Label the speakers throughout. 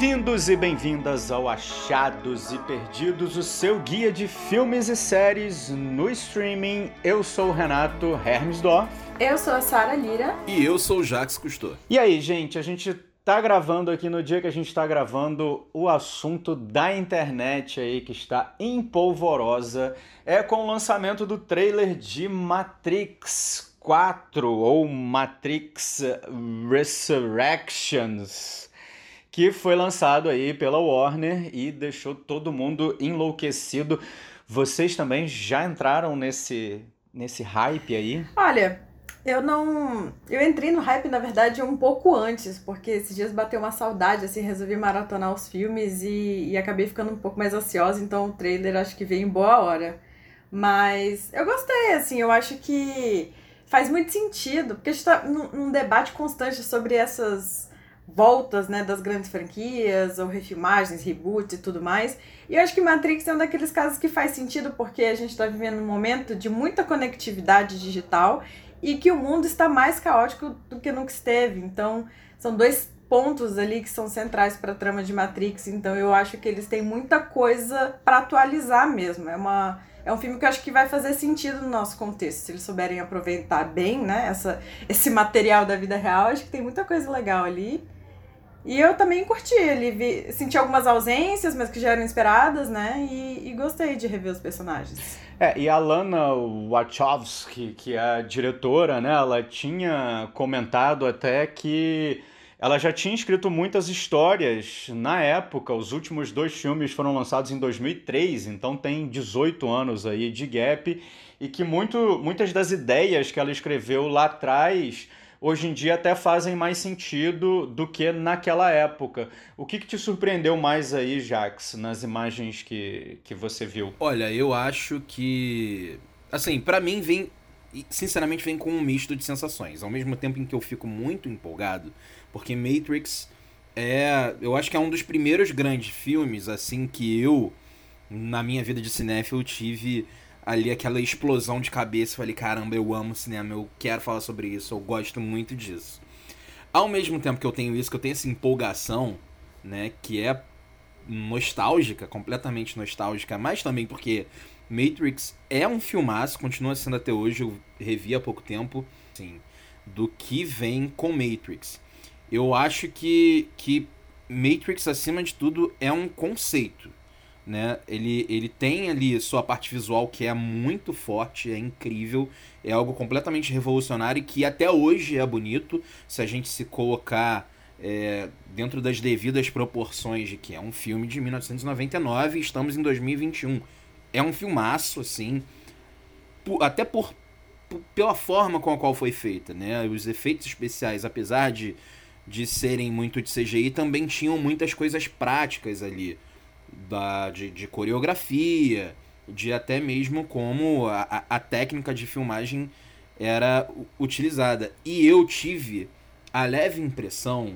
Speaker 1: Bem-vindos e bem-vindas ao Achados e Perdidos, o seu guia de filmes e séries no streaming. Eu sou o Renato Hermesdorf.
Speaker 2: Eu sou a Sara Lira.
Speaker 3: E eu sou o Jax Cousteau.
Speaker 1: E aí, gente, a gente tá gravando aqui no dia que a gente tá gravando o assunto da internet aí que está empolvorosa. É com o lançamento do trailer de Matrix 4 ou Matrix Resurrections que foi lançado aí pela Warner e deixou todo mundo enlouquecido. Vocês também já entraram nesse nesse hype aí?
Speaker 2: Olha, eu não. Eu entrei no hype, na verdade, um pouco antes, porque esses dias bateu uma saudade, assim, resolvi maratonar os filmes e, e acabei ficando um pouco mais ansiosa, então o trailer acho que veio em boa hora. Mas eu gostei, assim, eu acho que faz muito sentido, porque a gente tá num, num debate constante sobre essas voltas né, das grandes franquias, ou refilmagens, reboots e tudo mais. E eu acho que Matrix é um daqueles casos que faz sentido porque a gente está vivendo um momento de muita conectividade digital e que o mundo está mais caótico do que nunca esteve. Então, são dois pontos ali que são centrais para a trama de Matrix. Então, eu acho que eles têm muita coisa para atualizar mesmo. É uma é um filme que eu acho que vai fazer sentido no nosso contexto. Se eles souberem aproveitar bem, né, essa, esse material da vida real, acho que tem muita coisa legal ali. E eu também curti ele, vi, senti algumas ausências, mas que já eram esperadas, né? E, e gostei de rever os personagens.
Speaker 1: É, e a Lana Wachowski, que é a diretora, né? Ela tinha comentado até que ela já tinha escrito muitas histórias na época. Os últimos dois filmes foram lançados em 2003, então tem 18 anos aí de gap. E que muito, muitas das ideias que ela escreveu lá atrás hoje em dia até fazem mais sentido do que naquela época. O que, que te surpreendeu mais aí, Jax, nas imagens que, que você viu?
Speaker 3: Olha, eu acho que. Assim, para mim vem. Sinceramente, vem com um misto de sensações. Ao mesmo tempo em que eu fico muito empolgado, porque Matrix é. Eu acho que é um dos primeiros grandes filmes, assim, que eu, na minha vida de cinéfilo, tive ali aquela explosão de cabeça. Falei, caramba, eu amo cinema, eu quero falar sobre isso, eu gosto muito disso. Ao mesmo tempo que eu tenho isso, que eu tenho essa empolgação, né, que é nostálgica, completamente nostálgica, mas também porque Matrix é um filmaço, continua sendo até hoje, eu revi há pouco tempo, sim, do que vem com Matrix. Eu acho que, que Matrix, acima de tudo, é um conceito né? Ele, ele tem ali sua parte visual que é muito forte, é incrível, é algo completamente revolucionário e que até hoje é bonito se a gente se colocar é, dentro das devidas proporções de que é um filme de 1999 e estamos em 2021. É um filmaço, assim, por, até por, por, pela forma com a qual foi feita, né? Os efeitos especiais, apesar de, de serem muito de CGI, também tinham muitas coisas práticas ali da, de, de coreografia, de até mesmo como a, a técnica de filmagem era utilizada. E eu tive a leve impressão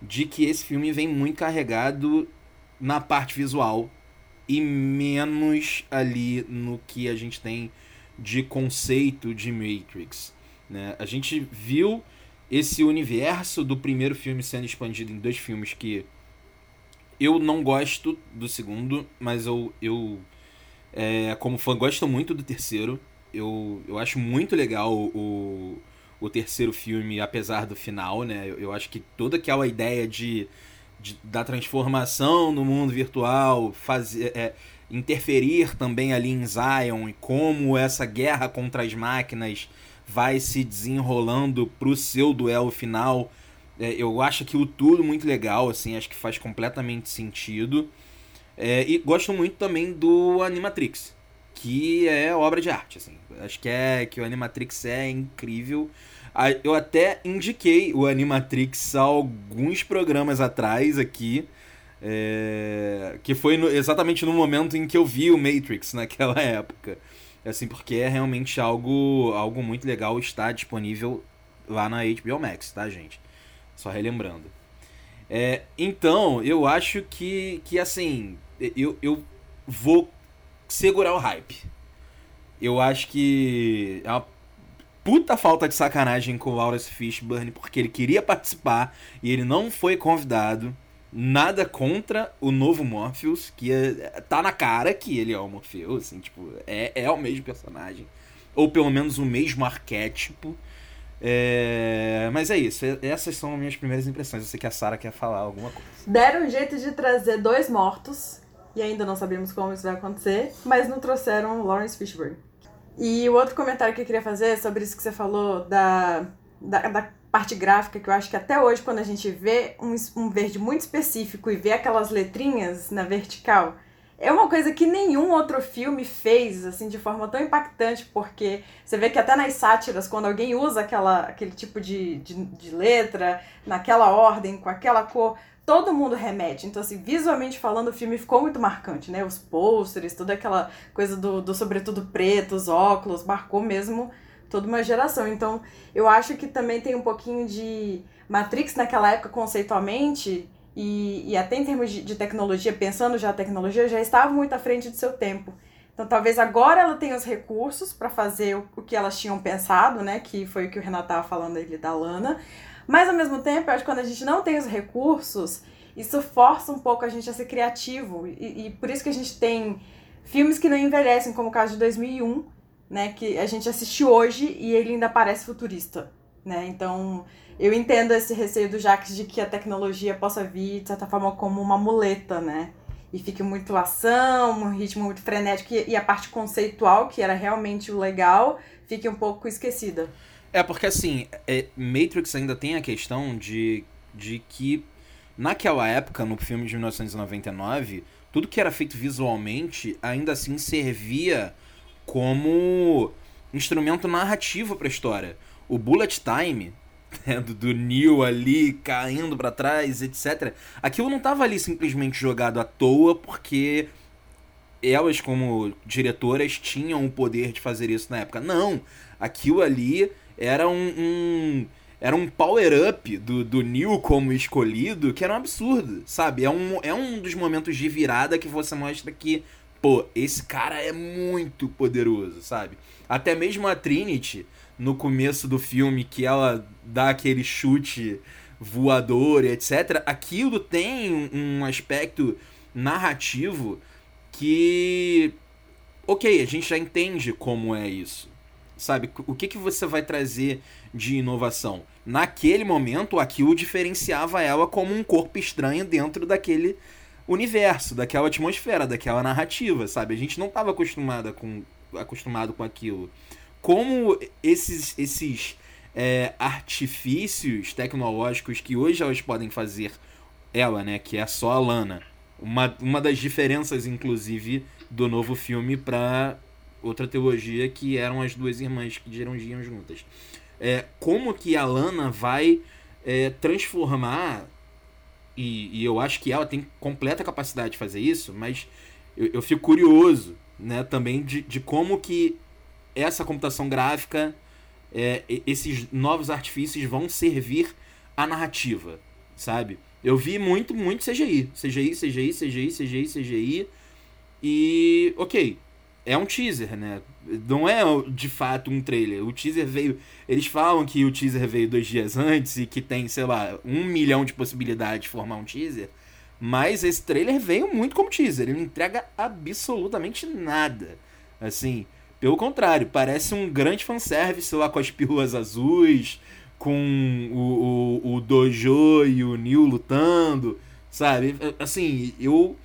Speaker 3: de que esse filme vem muito carregado na parte visual e menos ali no que a gente tem de conceito de Matrix. Né? A gente viu esse universo do primeiro filme sendo expandido em dois filmes que eu não gosto do segundo, mas eu, eu é, como fã, gosto muito do terceiro. Eu, eu acho muito legal o, o terceiro filme, apesar do final, né? Eu, eu acho que toda aquela ideia de, de da transformação no mundo virtual, fazer, é, interferir também ali em Zion e como essa guerra contra as máquinas vai se desenrolando pro seu duelo final é, eu acho aquilo tudo muito legal, assim, acho que faz completamente sentido. É, e gosto muito também do Animatrix, que é obra de arte, assim. Acho que é que o Animatrix é incrível. Eu até indiquei o Animatrix há alguns programas atrás aqui. É, que foi no, exatamente no momento em que eu vi o Matrix naquela época. Assim, porque é realmente algo, algo muito legal, está disponível lá na HBO Max, tá, gente? Só relembrando. É, então, eu acho que, que assim, eu, eu vou segurar o hype. Eu acho que é uma puta falta de sacanagem com o Lawrence Fishburne, porque ele queria participar e ele não foi convidado. Nada contra o novo Morpheus, que é, tá na cara que ele é o Morpheus, assim, tipo, é, é o mesmo personagem. Ou pelo menos o mesmo arquétipo. É... Mas é isso, essas são as minhas primeiras impressões. Eu sei que a Sarah quer falar alguma coisa.
Speaker 2: Deram um jeito de trazer dois mortos, e ainda não sabemos como isso vai acontecer, mas não trouxeram Lawrence Fishburne. E o outro comentário que eu queria fazer é sobre isso que você falou da, da, da parte gráfica, que eu acho que até hoje, quando a gente vê um, um verde muito específico e vê aquelas letrinhas na vertical, é uma coisa que nenhum outro filme fez, assim, de forma tão impactante, porque você vê que até nas sátiras, quando alguém usa aquela, aquele tipo de, de, de letra, naquela ordem, com aquela cor, todo mundo remete. Então, assim, visualmente falando, o filme ficou muito marcante, né? Os pôsteres, toda aquela coisa do, do sobretudo preto, os óculos, marcou mesmo toda uma geração. Então, eu acho que também tem um pouquinho de Matrix naquela época, conceitualmente, e, e até em termos de, de tecnologia, pensando já a tecnologia, já estava muito à frente do seu tempo. Então, talvez agora ela tenha os recursos para fazer o, o, que elas tinham pensado, né? Que foi o que o Renato estava falando ali da Lana. Mas, ao mesmo tempo, eu acho que quando a gente não tem os recursos, isso força um pouco a gente a ser criativo. E, e por isso que a gente tem filmes que não envelhecem, como o caso de 2001, né, que a gente assiste hoje e ele ainda parece futurista, né? Então, eu entendo esse receio do Jacques de que a tecnologia possa vir, de certa forma, como uma muleta, né? E fique muito ação, um ritmo muito frenético e a parte conceitual, que era realmente o legal, fique um pouco esquecida.
Speaker 3: É, porque assim, é, Matrix ainda tem a questão de, de que naquela época, no filme de 1999, tudo que era feito visualmente ainda assim servia como instrumento narrativo para a história. O bullet time né, do, do Neil ali caindo para trás, etc. Aquilo não tava ali simplesmente jogado à toa porque elas como diretoras tinham o poder de fazer isso na época. Não, aquilo ali era um, um era um power-up do, do Neil como escolhido que era um absurdo, sabe? É um, é um dos momentos de virada que você mostra que pô, esse cara é muito poderoso, sabe? Até mesmo a Trinity, no começo do filme, que ela dá aquele chute voador e etc., aquilo tem um aspecto narrativo que. Ok, a gente já entende como é isso. Sabe? O que, que você vai trazer de inovação? Naquele momento, aquilo diferenciava ela como um corpo estranho dentro daquele universo, daquela atmosfera, daquela narrativa, sabe? A gente não estava acostumado com, acostumado com aquilo. Como esses, esses é, artifícios tecnológicos que hoje elas podem fazer, ela, né, que é só a Lana, uma, uma das diferenças, inclusive, do novo filme para outra teologia que eram as duas irmãs que dirigiam juntas. É, como que a Lana vai é, transformar e, e, eu acho que ela tem completa capacidade de fazer isso, mas eu, eu fico curioso né, também de, de como que essa computação gráfica, é, esses novos artifícios vão servir à narrativa, sabe? Eu vi muito, muito CGI. CGI, CGI, CGI, CGI, CGI. E, ok, é um teaser, né? Não é de fato um trailer. O teaser veio. Eles falam que o teaser veio dois dias antes e que tem, sei lá, um milhão de possibilidades de formar um teaser. Mas esse trailer veio muito como teaser. Ele não entrega absolutamente nada. Assim, pelo contrário, parece um grande fanservice lá com as pílulas azuis, com o, o, o Dojo e o Neil lutando, sabe? Assim, eu.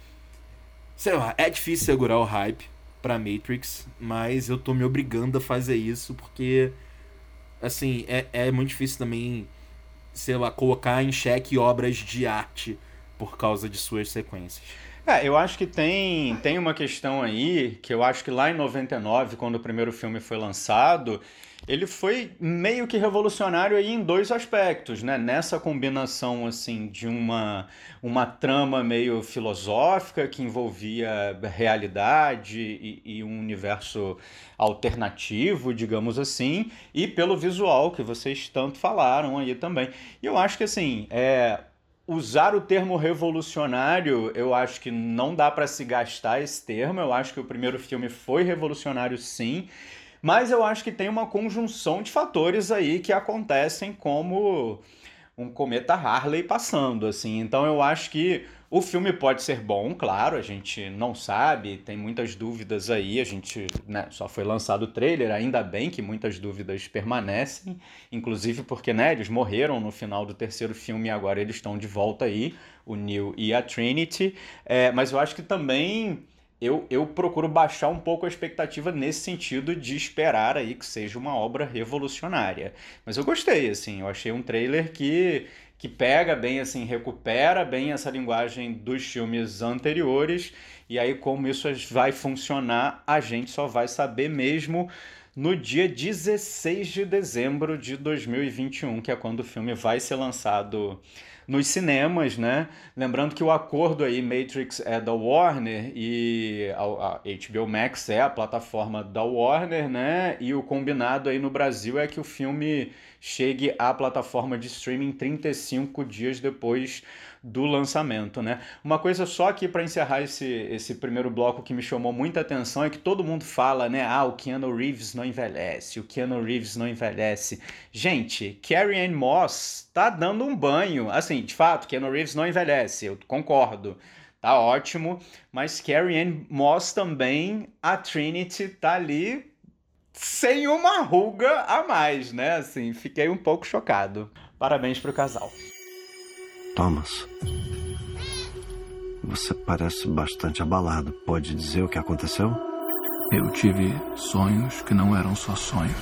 Speaker 3: Sei lá, é difícil segurar o hype para Matrix, mas eu tô me obrigando a fazer isso porque assim, é, é muito difícil também, sei lá, colocar em xeque obras de arte por causa de suas sequências.
Speaker 1: É, eu acho que tem, tem uma questão aí que eu acho que lá em 99, quando o primeiro filme foi lançado, ele foi meio que revolucionário aí em dois aspectos, né? Nessa combinação assim de uma uma trama meio filosófica que envolvia realidade e, e um universo alternativo, digamos assim, e pelo visual que vocês tanto falaram aí também. E eu acho que assim, é, usar o termo revolucionário, eu acho que não dá para se gastar esse termo. Eu acho que o primeiro filme foi revolucionário sim. Mas eu acho que tem uma conjunção de fatores aí que acontecem como um cometa Harley passando, assim. Então eu acho que o filme pode ser bom, claro, a gente não sabe, tem muitas dúvidas aí, a gente né, só foi lançado o trailer, ainda bem que muitas dúvidas permanecem, inclusive porque né, eles morreram no final do terceiro filme e agora eles estão de volta aí, o Neil e a Trinity, é, mas eu acho que também eu, eu procuro baixar um pouco a expectativa nesse sentido de esperar aí que seja uma obra revolucionária. Mas eu gostei, assim, eu achei um trailer que que pega bem, assim, recupera bem essa linguagem dos filmes anteriores. E aí, como isso vai funcionar, a gente só vai saber mesmo no dia 16 de dezembro de 2021, que é quando o filme vai ser lançado nos cinemas, né? Lembrando que o acordo aí Matrix é da Warner e a, HBO Max é a plataforma da Warner, né? E o combinado aí no Brasil é que o filme chegue à plataforma de streaming 35 dias depois do lançamento, né? Uma coisa só aqui para encerrar esse, esse primeiro bloco que me chamou muita atenção é que todo mundo fala, né? Ah, o Keanu Reeves não envelhece, o Keanu Reeves não envelhece. Gente, Carrie Ann Moss tá dando um banho. Assim, de fato, Keanu Reeves não envelhece, eu concordo. Tá ótimo, mas Carrie Ann Moss também, a Trinity tá ali sem uma ruga a mais, né? Assim, fiquei um pouco chocado. Parabéns pro casal.
Speaker 4: Thomas, você parece bastante abalado. Pode dizer o que aconteceu?
Speaker 5: Eu tive sonhos que não eram só sonhos.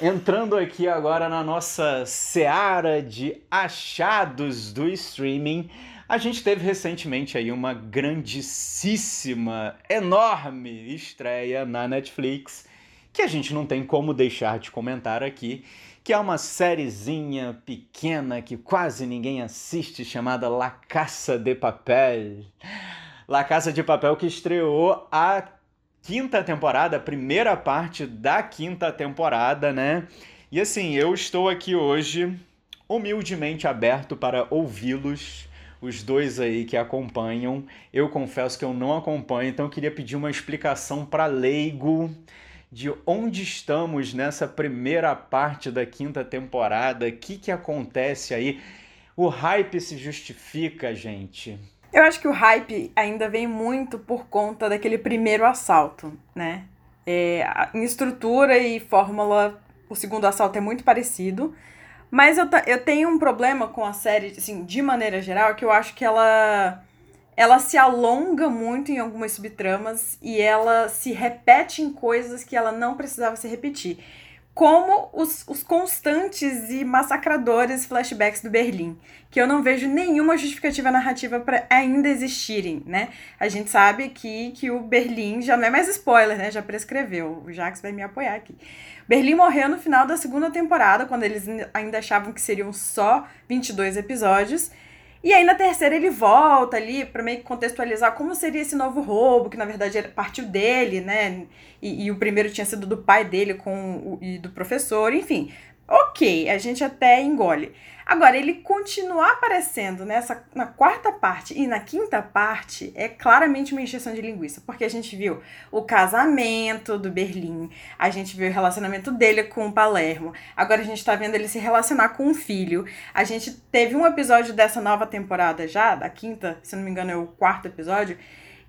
Speaker 1: Entrando aqui agora na nossa seara de achados do streaming, a gente teve recentemente aí uma grandíssima, enorme estreia na Netflix que a gente não tem como deixar de comentar aqui, que é uma sériezinha pequena que quase ninguém assiste, chamada La Caça de Papel. La Caça de Papel que estreou a quinta temporada, a primeira parte da quinta temporada, né? E assim, eu estou aqui hoje humildemente aberto para ouvi-los, os dois aí que acompanham. Eu confesso que eu não acompanho, então eu queria pedir uma explicação para leigo de onde estamos nessa primeira parte da quinta temporada, o que, que acontece aí. O hype se justifica, gente.
Speaker 2: Eu acho que o hype ainda vem muito por conta daquele primeiro assalto, né? É, em estrutura e fórmula, o segundo assalto é muito parecido. Mas eu, eu tenho um problema com a série, assim, de maneira geral, que eu acho que ela ela se alonga muito em algumas subtramas e ela se repete em coisas que ela não precisava se repetir. Como os, os constantes e massacradores flashbacks do Berlim, que eu não vejo nenhuma justificativa narrativa para ainda existirem, né? A gente sabe aqui que o Berlim já não é mais spoiler, né? Já prescreveu. O Jax vai me apoiar aqui. Berlim morreu no final da segunda temporada, quando eles ainda achavam que seriam só 22 episódios. E aí na terceira ele volta ali para meio que contextualizar como seria esse novo roubo, que na verdade partiu dele, né? E, e, o primeiro tinha sido do pai dele com o, e do professor, enfim. Ok, a gente até engole. Agora, ele continuar aparecendo nessa na quarta parte e na quinta parte é claramente uma injeção de linguiça, porque a gente viu o casamento do Berlim, a gente viu o relacionamento dele com o Palermo, agora a gente tá vendo ele se relacionar com um filho. A gente teve um episódio dessa nova temporada já, da quinta, se não me engano é o quarto episódio,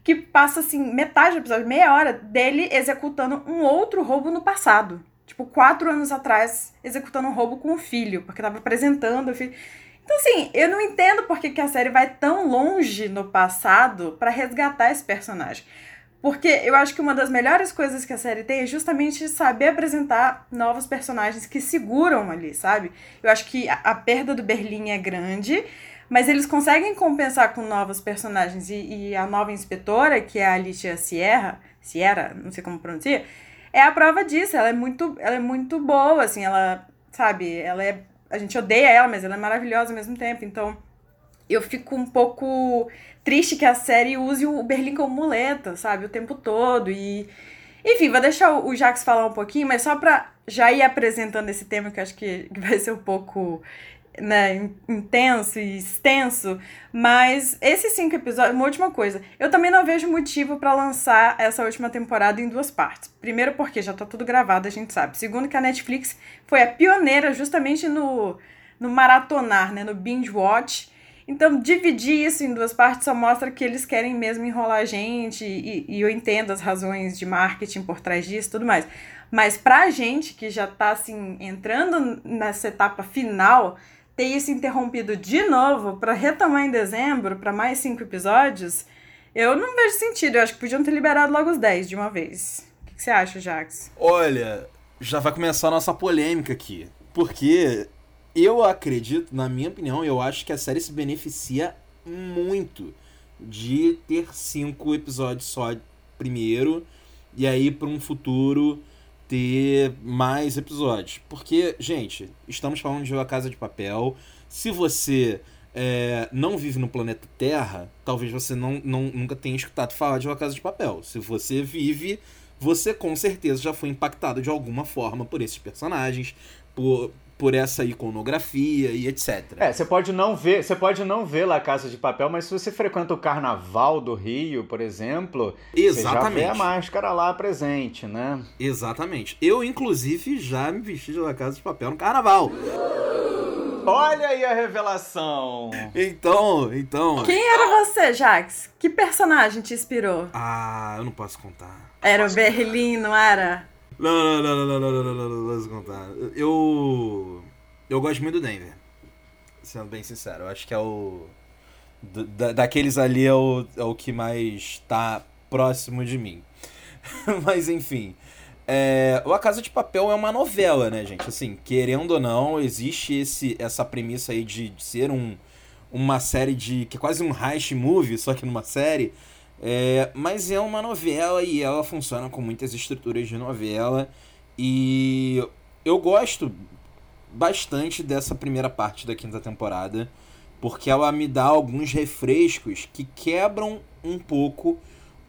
Speaker 2: que passa assim, metade do episódio, meia hora, dele executando um outro roubo no passado tipo, quatro anos atrás, executando um roubo com o filho, porque tava apresentando o filho. Então, assim, eu não entendo por que, que a série vai tão longe no passado para resgatar esse personagem. Porque eu acho que uma das melhores coisas que a série tem é justamente saber apresentar novos personagens que seguram ali, sabe? Eu acho que a, a perda do Berlim é grande, mas eles conseguem compensar com novos personagens. E, e a nova inspetora, que é a Alicia Sierra, Sierra, não sei como pronuncia, é a prova disso. Ela é muito, ela é muito boa, assim, ela, sabe, ela é. A gente odeia ela, mas ela é maravilhosa ao mesmo tempo. Então, eu fico um pouco triste que a série use o Berlim como muleta, sabe, o tempo todo. E. Enfim, vou deixar o Jax falar um pouquinho, mas só pra já ir apresentando esse tema que eu acho que vai ser um pouco né, intenso e extenso, mas esses cinco episódios, uma última coisa, eu também não vejo motivo para lançar essa última temporada em duas partes. Primeiro porque já tá tudo gravado, a gente sabe. Segundo que a Netflix foi a pioneira justamente no, no maratonar, né, no binge watch. Então, dividir isso em duas partes só mostra que eles querem mesmo enrolar a gente, e, e eu entendo as razões de marketing por trás disso e tudo mais. Mas pra gente que já tá assim entrando nessa etapa final, ter isso interrompido de novo para retomar em dezembro, para mais cinco episódios, eu não vejo sentido. Eu acho que podiam ter liberado logo os 10 de uma vez. O que, você acha, Jax?
Speaker 3: Olha, já vai começar a nossa polêmica aqui. Porque eu acredito, na minha opinião, eu acho que a série se beneficia muito de ter cinco episódios só primeiro e aí para um futuro ter mais episódios. Porque, gente, estamos falando de uma Casa de Papel. Se você é, não vive no planeta Terra, talvez você não, não, nunca tenha escutado falar de uma Casa de Papel. Se você vive, você com certeza já foi impactado de alguma forma por esses personagens, por, por essa iconografia e etc.
Speaker 1: É, você pode não ver, você pode não ver lá Casa de Papel, mas se você frequenta o Carnaval do Rio, por exemplo, Exatamente. você já vê a máscara lá presente, né?
Speaker 3: Exatamente. Eu inclusive já me vesti de La Casa de Papel no Carnaval.
Speaker 1: Olha aí a revelação.
Speaker 3: Então, então.
Speaker 2: Quem era você, Jax? Que personagem te inspirou?
Speaker 3: Ah, eu não posso contar.
Speaker 2: Era o Berlim, não era?
Speaker 3: Não, não, não, não, não, não, não, não, não, contar. Eu. Eu gosto muito do Denver. Sendo bem sincero. Eu acho que é o. Da, daqueles ali é o, é o que mais tá próximo de mim. Mas enfim. É, o A Casa de Papel é uma novela, né, gente? Assim, querendo ou não, existe esse, essa premissa aí de, de ser um, uma série de. que é quase um heist movie, só que numa série. É, mas é uma novela e ela funciona com muitas estruturas de novela. E eu gosto bastante dessa primeira parte da quinta temporada, porque ela me dá alguns refrescos que quebram um pouco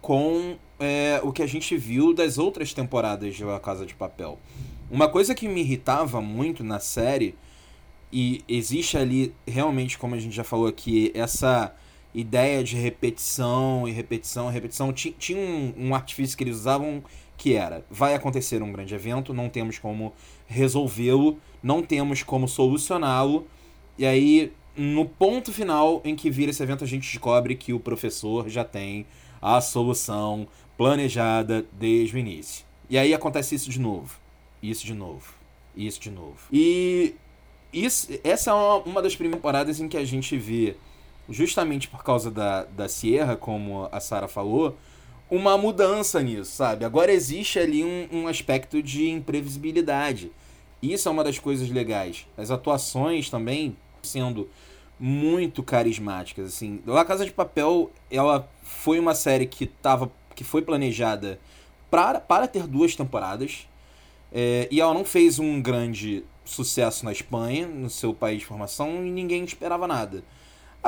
Speaker 3: com é, o que a gente viu das outras temporadas de La Casa de Papel. Uma coisa que me irritava muito na série, e existe ali realmente, como a gente já falou aqui, essa ideia de repetição e repetição, repetição. Tinha um, um artifício que eles usavam que era: vai acontecer um grande evento, não temos como resolvê-lo, não temos como solucioná-lo, e aí no ponto final em que vira esse evento, a gente descobre que o professor já tem a solução planejada desde o início. E aí acontece isso de novo, isso de novo, isso de novo. E isso, essa é uma das primeiras temporadas em que a gente vê justamente por causa da, da Sierra, como a Sara falou, uma mudança nisso, sabe? Agora existe ali um, um aspecto de imprevisibilidade. Isso é uma das coisas legais. As atuações também sendo muito carismáticas, assim. La Casa de Papel, ela foi uma série que tava, que foi planejada para, para ter duas temporadas. É, e ela não fez um grande sucesso na Espanha, no seu país de formação, e ninguém esperava nada.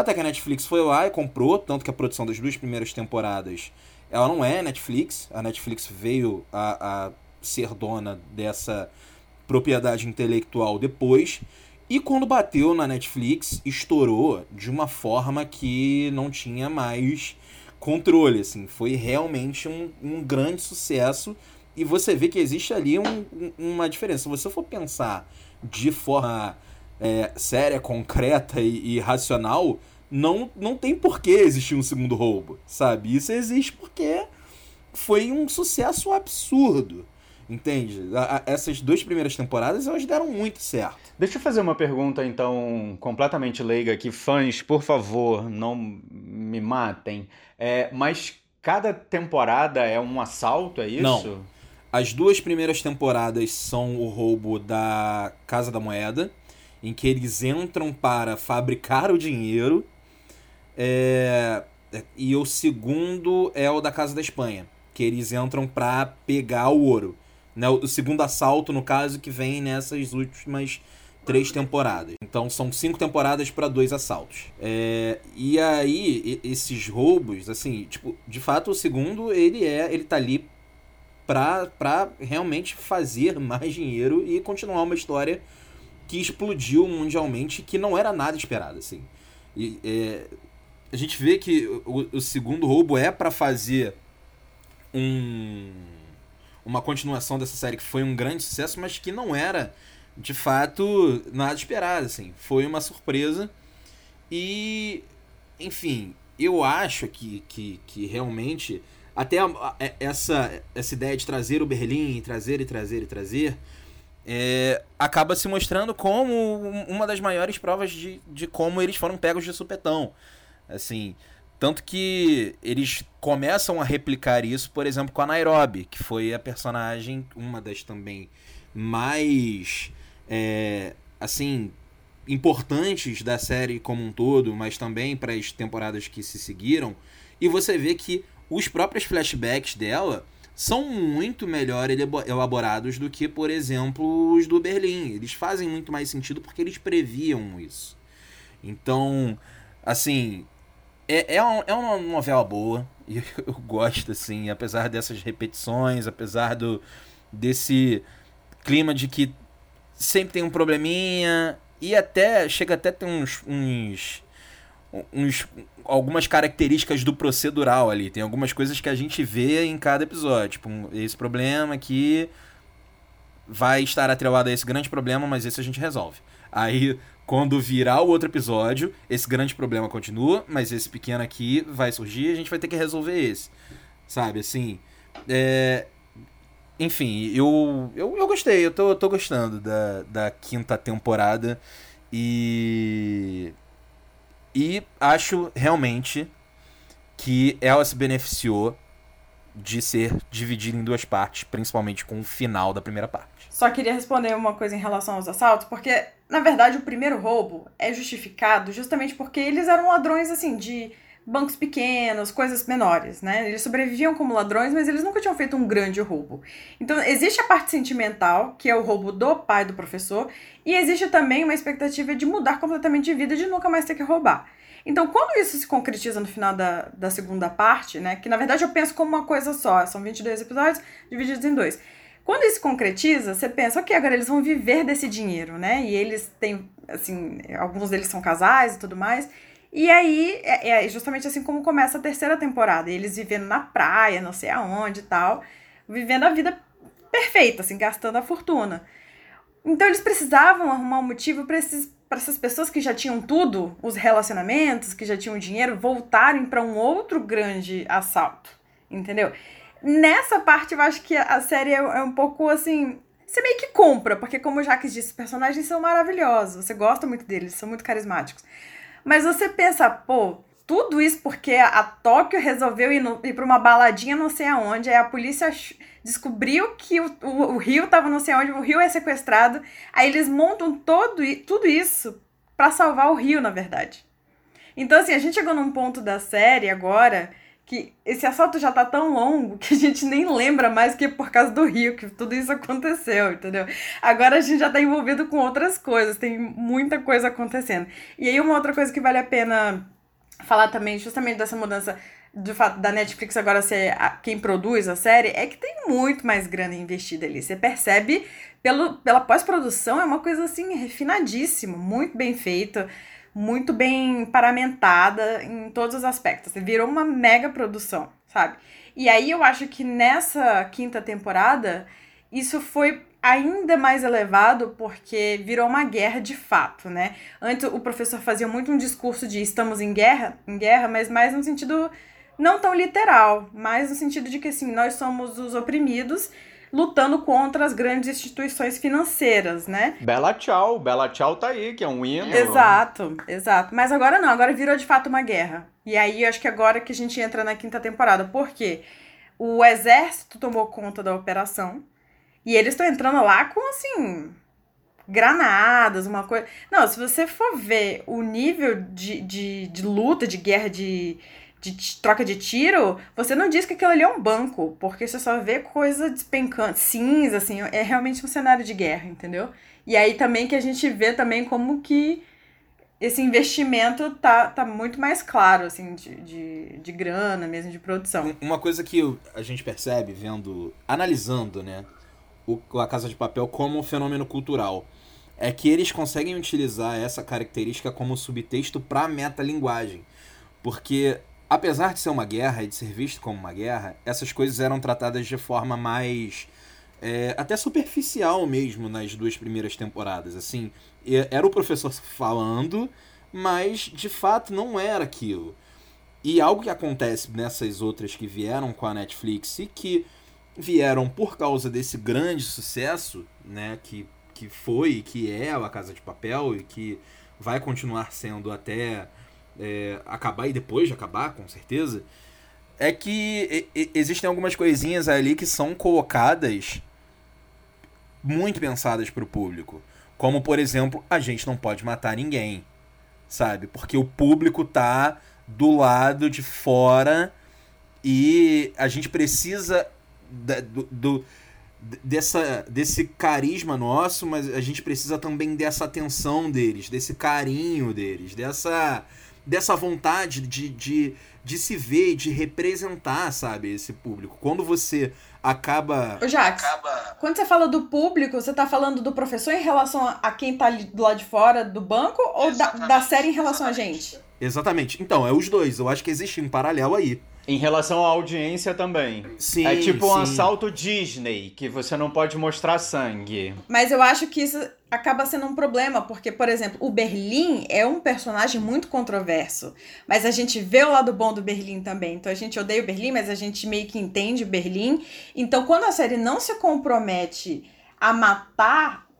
Speaker 3: Até que a Netflix foi lá e comprou, tanto que a produção das duas primeiras temporadas ela não é Netflix. A Netflix veio a, a ser dona dessa propriedade intelectual depois. E quando bateu na Netflix, estourou de uma forma que não tinha mais controle. Assim. Foi realmente um, um grande sucesso. E você vê que existe ali um, uma diferença. Se você for pensar de forma é, séria, concreta e, e racional, não, não tem por que existir um segundo roubo, sabe? Isso existe porque foi um sucesso absurdo. Entende? essas duas primeiras temporadas elas deram muito certo.
Speaker 1: Deixa eu fazer uma pergunta, então, completamente leiga aqui. Fãs, por favor, não me matem. É, mas cada temporada é um assalto, é isso?
Speaker 3: Não. As duas primeiras temporadas são o roubo da Casa da Moeda, em que eles entram para fabricar o dinheiro é, e o segundo é o da Casa da Espanha, que eles entram para pegar o ouro. Né? O segundo assalto, no caso, que vem nessas últimas três temporadas. Então são cinco temporadas para dois assaltos. É, e aí, esses roubos, assim, tipo, de fato, o segundo, ele é. ele tá ali pra realmente fazer mais dinheiro e continuar uma história que explodiu mundialmente que não era nada esperado, assim. E, é, a gente vê que o, o segundo roubo é para fazer um, uma continuação dessa série que foi um grande sucesso, mas que não era, de fato, nada esperado, assim. Foi uma surpresa. E, enfim, eu acho que, que, que realmente até a, essa, essa ideia de trazer o Berlim, trazer e trazer e trazer, é, acaba se mostrando como uma das maiores provas de, de como eles foram pegos de supetão. Assim, tanto que eles começam a replicar isso, por exemplo, com a Nairobi, que foi a personagem, uma das também mais, é, assim, importantes da série como um todo, mas também para as temporadas que se seguiram. E você vê que os próprios flashbacks dela são muito melhor elaborados do que, por exemplo, os do Berlim. Eles fazem muito mais sentido porque eles previam isso. Então, assim, é, é, um, é uma novela boa e eu gosto, assim, apesar dessas repetições, apesar do desse clima de que sempre tem um probleminha e até chega até ter uns, uns uns, algumas características do procedural ali. Tem algumas coisas que a gente vê em cada episódio. Tipo, esse problema aqui vai estar atrelado a esse grande problema, mas esse a gente resolve. Aí, quando virar o outro episódio, esse grande problema continua, mas esse pequeno aqui vai surgir e a gente vai ter que resolver esse. Sabe, assim. É... Enfim, eu, eu, eu gostei, eu tô, eu tô gostando da, da quinta temporada. E e acho realmente que ela se beneficiou de ser dividida em duas partes, principalmente com o final da primeira parte.
Speaker 2: Só queria responder uma coisa em relação aos assaltos, porque na verdade o primeiro roubo é justificado justamente porque eles eram ladrões assim de bancos pequenos, coisas menores, né? Eles sobreviviam como ladrões, mas eles nunca tinham feito um grande roubo. Então, existe a parte sentimental, que é o roubo do pai do professor, e existe também uma expectativa de mudar completamente de vida, de nunca mais ter que roubar. Então, quando isso se concretiza no final da, da segunda parte, né? Que na verdade eu penso como uma coisa só, são 22 episódios divididos em dois. Quando isso se concretiza, você pensa, ok, agora eles vão viver desse dinheiro, né? E eles têm, assim, alguns deles são casais e tudo mais. E aí, é, é, justamente assim como começa a terceira temporada. Eles vivendo na praia, não sei aonde e tal, vivendo a vida perfeita, assim, gastando a fortuna. Então eles precisavam arrumar um motivo para esses para essas pessoas que já tinham tudo, os relacionamentos, que já tinham dinheiro, voltarem para um outro grande assalto, entendeu? Nessa parte eu acho que a série é, é um pouco assim, você meio que compra, porque como o Jacques disse, os personagens são maravilhosos, você gosta muito deles, são muito carismáticos. Mas você pensa, pô, tudo isso porque a Tóquio resolveu ir, no, ir pra uma baladinha não sei aonde, aí a polícia descobriu que o, o, o Rio tava não sei aonde, o Rio é sequestrado, aí eles montam todo, tudo isso para salvar o Rio, na verdade. Então, assim, a gente chegou num ponto da série agora que esse assalto já tá tão longo que a gente nem lembra mais que é por causa do Rio que tudo isso aconteceu, entendeu? Agora a gente já tá envolvido com outras coisas, tem muita coisa acontecendo. E aí uma outra coisa que vale a pena falar também, justamente dessa mudança do fato da Netflix agora ser a, quem produz a série, é que tem muito mais grana investida ali. Você percebe pelo, pela pós-produção, é uma coisa assim refinadíssima, muito bem feita muito bem paramentada em todos os aspectos. Virou uma mega produção, sabe? E aí eu acho que nessa quinta temporada isso foi ainda mais elevado porque virou uma guerra de fato, né? Antes o professor fazia muito um discurso de estamos em guerra, em guerra, mas mais no sentido não tão literal, mas no sentido de que assim, nós somos os oprimidos lutando contra as grandes instituições financeiras, né?
Speaker 1: Bela Tchau, Bela Tchau tá aí, que é um hino.
Speaker 2: Exato, exato. Mas agora não, agora virou de fato uma guerra. E aí eu acho que agora que a gente entra na quinta temporada, porque o exército tomou conta da operação e eles estão entrando lá com assim granadas, uma coisa. Não, se você for ver o nível de, de, de luta, de guerra, de, de troca de tiro, você não diz que aquilo ali é um banco, porque você só vê coisa despencando, cinza, assim, é realmente um cenário de guerra, entendeu? E aí também que a gente vê também como que esse investimento tá, tá muito mais claro, assim, de, de, de grana mesmo, de produção.
Speaker 3: Uma coisa que a gente percebe vendo, analisando, né, o, a Casa de Papel como um fenômeno cultural, é que eles conseguem utilizar essa característica como subtexto para metalinguagem. Porque, apesar de ser uma guerra e de ser visto como uma guerra, essas coisas eram tratadas de forma mais. É, até superficial mesmo nas duas primeiras temporadas. Assim, era o professor falando, mas de fato não era aquilo. E algo que acontece nessas outras que vieram com a Netflix e que vieram por causa desse grande sucesso, né, que que foi que é a Casa de Papel e que vai continuar sendo até é, acabar e depois de acabar, com certeza, é que existem algumas coisinhas ali que são colocadas muito pensadas para o público. Como, por exemplo, a gente não pode matar ninguém, sabe? Porque o público tá do lado de fora e a gente precisa do, do dessa, desse carisma nosso, mas a gente precisa também dessa atenção deles, desse carinho deles, dessa, dessa vontade de, de, de se ver e de representar, sabe, esse público. Quando você acaba.
Speaker 2: Ô, Jax, acaba... quando você fala do público, você tá falando do professor em relação a quem tá do lado de fora do banco ou da, da série em relação a gente?
Speaker 3: Exatamente. Então, é os dois. Eu acho que existe um paralelo aí.
Speaker 1: Em relação à audiência também.
Speaker 3: Sim.
Speaker 1: É tipo
Speaker 3: um
Speaker 1: assalto Disney, que você não pode mostrar sangue.
Speaker 2: Mas eu acho que isso acaba sendo um problema, porque, por exemplo, o Berlim é um personagem muito controverso. Mas a gente vê o lado bom do Berlim também. Então a gente odeia o Berlim, mas a gente meio que entende o Berlim. Então, quando a série não se compromete a matar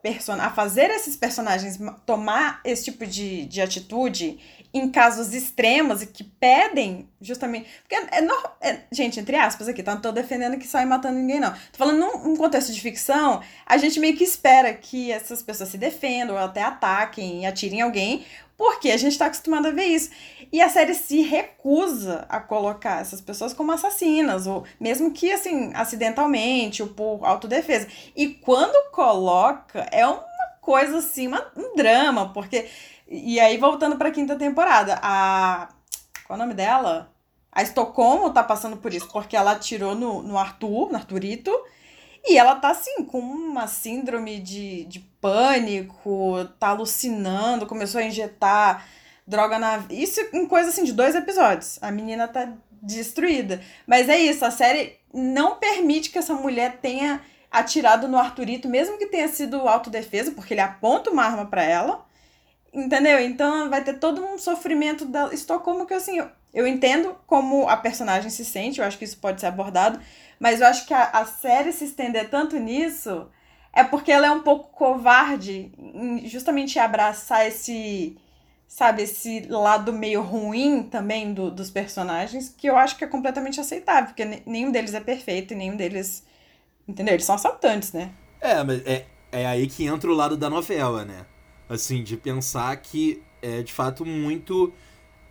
Speaker 2: a fazer esses personagens tomar esse tipo de, de atitude em casos extremos e que pedem justamente. Porque é, é, é, gente, entre aspas aqui, tá? Não tô defendendo que sai matando ninguém, não. Tô falando num, num, contexto de ficção, a gente meio que espera que essas pessoas se defendam ou até ataquem e atirem alguém, porque a gente tá acostumado a ver isso. E a série se recusa a colocar essas pessoas como assassinas, ou mesmo que assim, acidentalmente, ou por autodefesa. E quando coloca, é uma coisa assim, uma, um drama, porque e aí, voltando pra quinta temporada, a. Qual é o nome dela? A Estocolmo tá passando por isso, porque ela atirou no, no Arthur, no Arthurito, e ela tá assim, com uma síndrome de, de pânico, tá alucinando, começou a injetar droga na. Isso em coisa assim de dois episódios. A menina tá destruída. Mas é isso, a série não permite que essa mulher tenha atirado no Arthurito, mesmo que tenha sido autodefesa, porque ele aponta uma arma para ela. Entendeu? Então vai ter todo um sofrimento da Estocolmo que assim, eu, eu entendo como a personagem se sente, eu acho que isso pode ser abordado, mas eu acho que a, a série se estender tanto nisso é porque ela é um pouco covarde em justamente abraçar esse, sabe, esse lado meio ruim também do, dos personagens, que eu acho que é completamente aceitável, porque nenhum deles é perfeito e nenhum deles, entendeu? Eles são assaltantes, né?
Speaker 3: É, mas é, é aí que entra o lado da novela, né? Assim, de pensar que é de fato muito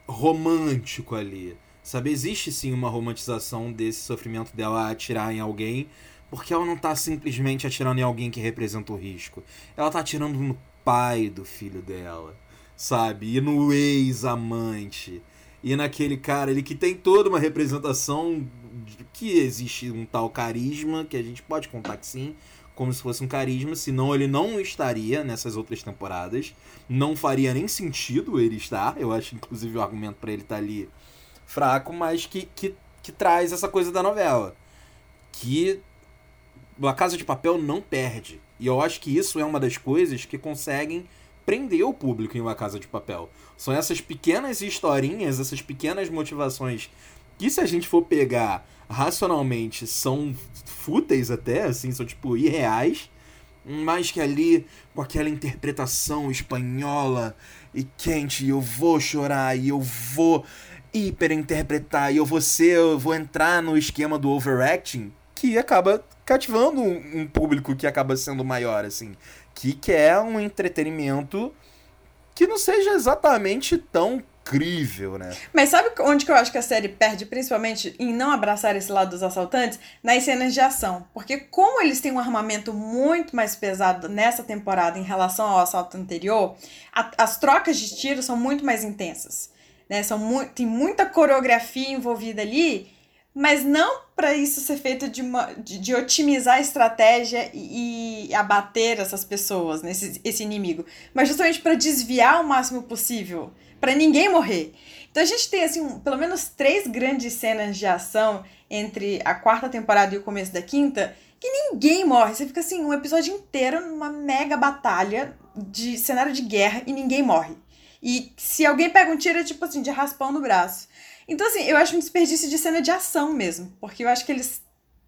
Speaker 3: romântico ali. Sabe, existe sim uma romantização desse sofrimento dela atirar em alguém, porque ela não tá simplesmente atirando em alguém que representa o risco. Ela tá atirando no pai do filho dela, sabe? E no ex-amante. E naquele cara ali que tem toda uma representação de que existe um tal carisma, que a gente pode contar que sim, como se fosse um carisma, senão ele não estaria nessas outras temporadas. Não faria nem sentido ele estar. Eu acho, inclusive, o argumento para ele estar tá ali fraco, mas que, que, que traz essa coisa da novela. Que a Casa de Papel não perde. E eu acho que isso é uma das coisas que conseguem prender o público em uma Casa de Papel. São essas pequenas historinhas, essas pequenas motivações que se a gente for pegar racionalmente são fúteis até, assim, são tipo irreais, mas que ali com aquela interpretação espanhola e quente, eu vou chorar e eu vou hiperinterpretar e eu vou ser, eu vou entrar no esquema do overacting, que acaba cativando um, público que acaba sendo maior, assim, que quer um entretenimento que não seja exatamente tão incrível, né?
Speaker 2: Mas sabe onde que eu acho que a série perde, principalmente em não abraçar esse lado dos assaltantes? Nas cenas de ação. Porque como eles têm um armamento muito mais pesado nessa temporada em relação ao assalto anterior, a, as trocas de tiro são muito mais intensas. Né? São mu tem muita coreografia envolvida ali mas não para isso ser feito de, uma, de, de otimizar a estratégia e, e, abater essas pessoas, né, esse, esse inimigo, mas justamente para desviar o máximo possível, para ninguém morrer. Então a gente tem assim, um, pelo menos três grandes cenas de ação entre a quarta temporada e o começo da quinta, que ninguém morre. Você fica assim, um episódio inteiro numa mega batalha de cenário de guerra e ninguém morre. E se alguém pega um tiro, é tipo assim, de raspão no braço. Então, assim, eu acho um desperdício de cena de ação mesmo. Porque eu acho que eles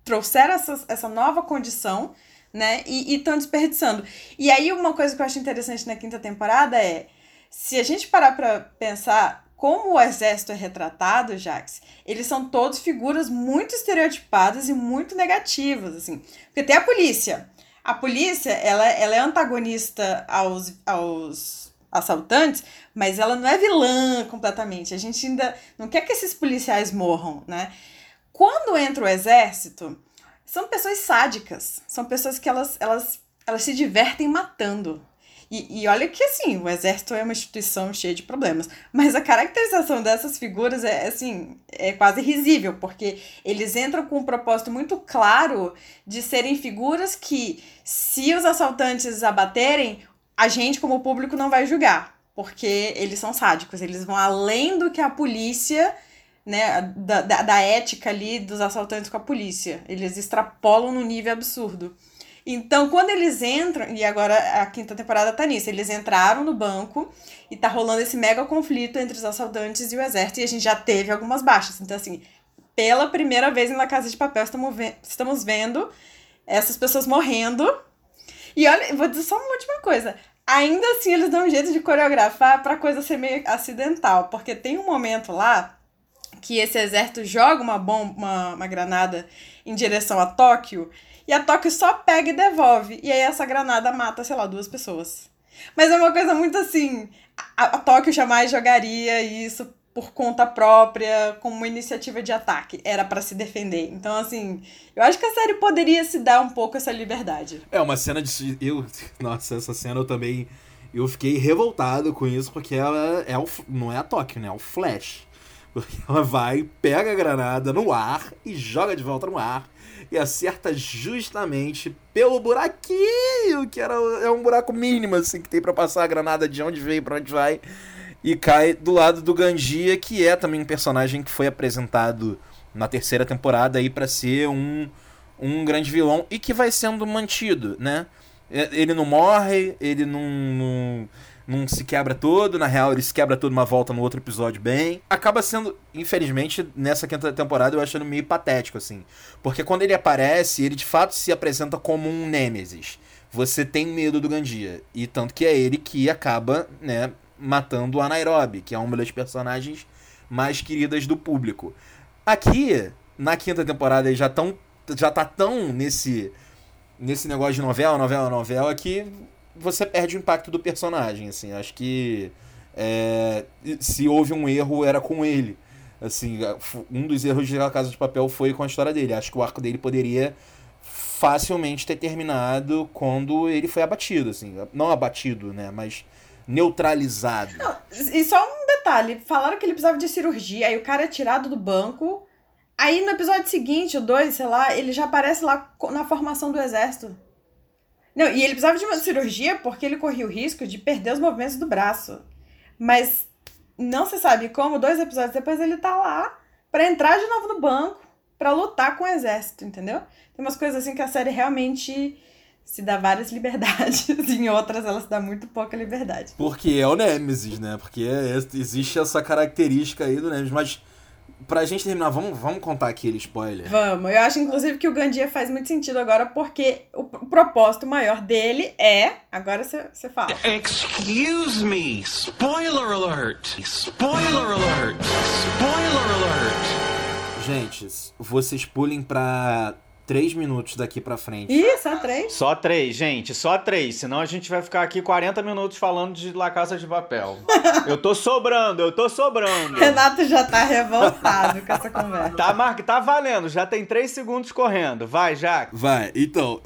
Speaker 2: trouxeram essa, essa nova condição, né? E estão desperdiçando. E aí, uma coisa que eu acho interessante na quinta temporada é. Se a gente parar pra pensar como o exército é retratado, Jax, eles são todos figuras muito estereotipadas e muito negativas, assim. Porque tem a polícia. A polícia, ela, ela é antagonista aos, aos assaltantes, mas ela não é vilã completamente. A gente ainda não quer que esses policiais morram, né? Quando entra o exército, são pessoas sádicas, são pessoas que elas, elas, elas se divertem matando. E, e olha que assim, o exército é uma instituição cheia de problemas, mas a caracterização dessas figuras é assim, é quase risível, porque eles entram com um propósito muito claro de serem figuras que, se os assaltantes abaterem, a gente, como público, não vai julgar, porque eles são sádicos, eles vão além do que a polícia, né, da, da, da ética ali dos assaltantes com a polícia. Eles extrapolam no nível absurdo. Então, quando eles entram, e agora a quinta temporada tá nisso, eles entraram no banco e tá rolando esse mega conflito entre os assaltantes e o exército, e a gente já teve algumas baixas. Então, assim, pela primeira vez na Casa de Papel, estamos, ve estamos vendo essas pessoas morrendo. E olha, vou dizer só uma última coisa. Ainda assim, eles dão um jeito de coreografar pra coisa ser meio acidental. Porque tem um momento lá que esse exército joga uma bomba, uma, uma granada em direção a Tóquio. E a Tóquio só pega e devolve. E aí essa granada mata, sei lá, duas pessoas. Mas é uma coisa muito assim. A, a Tóquio jamais jogaria isso por conta própria, como uma iniciativa de ataque. Era para se defender. Então, assim, eu acho que a série poderia se dar um pouco essa liberdade.
Speaker 3: É uma cena de. Eu, nossa, essa cena eu também. Eu fiquei revoltado com isso, porque ela é o, não é a Tóquio, né? É o Flash. Porque ela vai, pega a granada no ar e joga de volta no ar. E acerta justamente pelo buraquinho, que era, é um buraco mínimo, assim, que tem para passar a granada de onde veio para onde vai e cai do lado do Gandia, que é também um personagem que foi apresentado na terceira temporada aí para ser um, um grande vilão e que vai sendo mantido, né? É, ele não morre, ele não, não, não se quebra todo, na real ele se quebra todo uma volta no outro episódio bem. Acaba sendo, infelizmente, nessa quinta temporada eu achando meio patético, assim. Porque quando ele aparece, ele de fato se apresenta como um Nêmesis. Você tem medo do Gandia. E tanto que é ele que acaba, né, matando a Nairobi, que é uma das personagens mais queridas do público. Aqui, na quinta temporada, já tão, já tá tão nesse nesse negócio de novela, novela, novela que você perde o impacto do personagem, assim. Acho que é, se houve um erro era com ele. Assim, um dos erros de Casa de Papel foi com a história dele. Acho que o arco dele poderia facilmente ter terminado quando ele foi abatido, assim, não abatido, né, mas neutralizado. Não,
Speaker 2: e só um detalhe: falaram que ele precisava de cirurgia, aí o cara é tirado do banco. Aí no episódio seguinte, o 2, sei lá, ele já aparece lá na formação do exército. Não, e ele precisava de uma cirurgia porque ele corria o risco de perder os movimentos do braço. Mas não se sabe como, dois episódios depois ele tá lá para entrar de novo no banco, para lutar com o exército, entendeu? Tem umas coisas assim que a série realmente se dá várias liberdades, em outras ela se dá muito pouca liberdade.
Speaker 3: Porque é o Nemesis, né? Porque é, existe essa característica aí do Nemesis, mas pra gente terminar, vamos, vamos contar aquele spoiler.
Speaker 2: Vamos, eu acho inclusive que o Gandia faz muito sentido agora, porque o, o propósito maior dele é. Agora você fala.
Speaker 6: Excuse me! Spoiler alert! Spoiler alert! Spoiler alert!
Speaker 3: Gente, vocês pulem pra três minutos daqui pra frente.
Speaker 2: Ih, só três?
Speaker 1: Só três, gente, só três. Senão a gente vai ficar aqui 40 minutos falando de La Casa de Papel. eu tô sobrando, eu tô sobrando.
Speaker 2: Renato já tá revoltado com essa conversa.
Speaker 1: Tá, Mark, tá valendo, já tem três segundos correndo. Vai, Jack.
Speaker 3: Vai, então,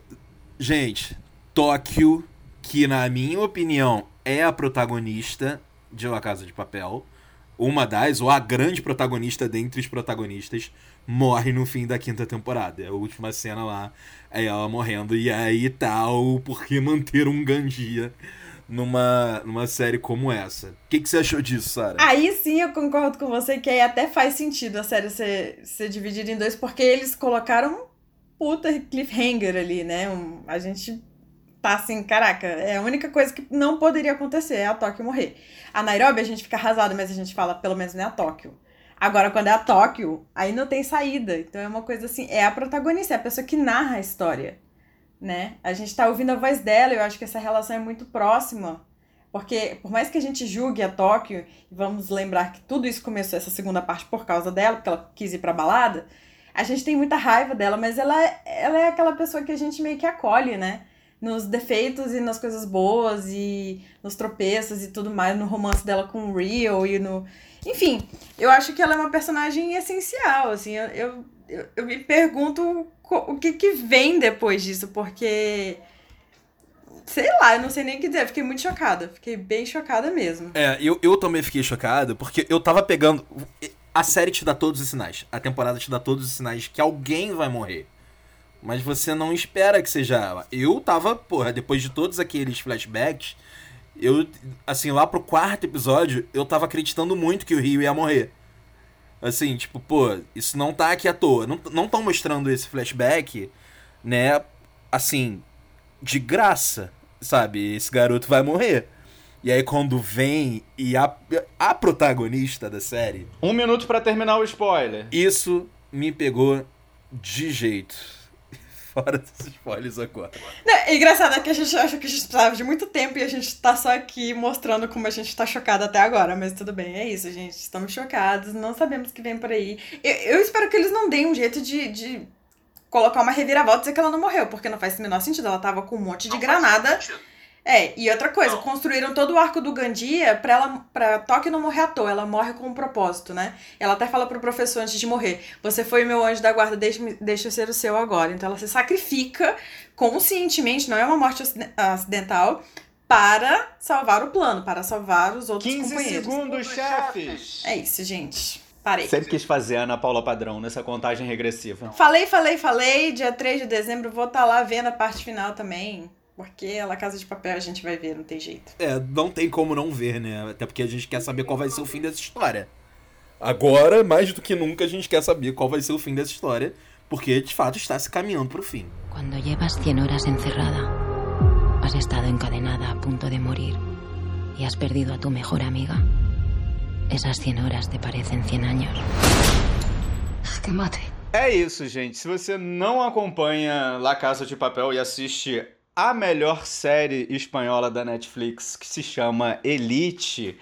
Speaker 3: gente, Tóquio, que na minha opinião é a protagonista de La Casa de Papel. uma das, ou a grande protagonista dentre os protagonistas, morre no fim da quinta temporada. É a última cena lá, é ela morrendo. E aí tal, por que manter um Gandia numa, numa série como essa? O que, que você achou disso, Sara?
Speaker 2: Aí sim eu concordo com você que aí até faz sentido a série ser, ser dividida em dois, porque eles colocaram um puta cliffhanger ali, né? Um, a gente tá assim, caraca, é a única coisa que não poderia acontecer é a Tóquio morrer. A Nairobi a gente fica arrasado, mas a gente fala, pelo menos não é a Tóquio. Agora, quando é a Tóquio, aí não tem saída. Então é uma coisa assim, é a protagonista, é a pessoa que narra a história, né? A gente tá ouvindo a voz dela, eu acho que essa relação é muito próxima. Porque, por mais que a gente julgue a Tóquio, vamos lembrar que tudo isso começou essa segunda parte por causa dela, porque ela quis ir pra balada, a gente tem muita raiva dela, mas ela, ela é aquela pessoa que a gente meio que acolhe, né? Nos defeitos e nas coisas boas e nos tropeços e tudo mais, no romance dela com o Rio e no. Enfim, eu acho que ela é uma personagem essencial, assim, eu, eu, eu, me pergunto o que que vem depois disso, porque sei lá, eu não sei nem o que dizer. Fiquei muito chocada. Fiquei bem chocada mesmo.
Speaker 3: É, eu, eu também fiquei chocado, porque eu tava pegando. A série te dá todos os sinais. A temporada te dá todos os sinais que alguém vai morrer. Mas você não espera que seja ela. Eu tava, porra, depois de todos aqueles flashbacks, eu, assim, lá pro quarto episódio, eu tava acreditando muito que o Rio ia morrer. Assim, tipo, pô, isso não tá aqui à toa. Não, não tão mostrando esse flashback, né, assim, de graça, sabe? Esse garoto vai morrer. E aí quando vem e a, a protagonista da série.
Speaker 1: Um minuto para terminar o spoiler.
Speaker 3: Isso me pegou de jeito. Fora dos spoilers agora.
Speaker 2: Não, é engraçado é que a gente acha que a gente precisava de muito tempo e a gente tá só aqui mostrando como a gente tá chocado até agora. Mas tudo bem, é isso, gente. Estamos chocados, não sabemos o que vem por aí. Eu, eu espero que eles não deem um jeito de, de colocar uma reviravolta e dizer que ela não morreu, porque não faz o menor sentido. Ela tava com um monte de
Speaker 6: Não
Speaker 2: granada.
Speaker 6: faz sentido.
Speaker 2: É, e outra coisa,
Speaker 6: Não.
Speaker 2: construíram todo o arco do Gandia pra ela pra Tóquio não morrer à toa, ela morre com um propósito, né? Ela até fala pro professor antes de morrer: Você foi meu anjo da guarda, deixa, deixa eu ser o seu agora. Então ela se sacrifica conscientemente, não é uma morte aciden- acidental, para salvar o plano, para salvar os outros
Speaker 1: 15
Speaker 2: companheiros.
Speaker 1: segundos, chefes.
Speaker 2: É isso, gente. Parei.
Speaker 1: Sempre quis fazer a Ana Paula Padrão nessa contagem regressiva.
Speaker 2: Falei, falei, falei. Dia 3 de dezembro vou estar lá vendo a parte final também. Porque a La Casa de Papel a gente vai ver, não tem jeito.
Speaker 3: É, não tem como não ver, né? Até porque a gente quer saber qual vai ser o fim dessa história. Agora, mais do que nunca, a gente quer saber qual vai ser o fim dessa história. Porque, de fato, está se caminhando pro fim.
Speaker 7: Cuando llevas 100 horas encerrada, has estado encadenada a punto de morir y has perdido a tu mejor amiga, esas 100 horas te parecen 100 años.
Speaker 8: Que mate.
Speaker 1: É isso, gente. Se você não acompanha La Casa de Papel e assiste a melhor série espanhola da Netflix, que se chama Elite,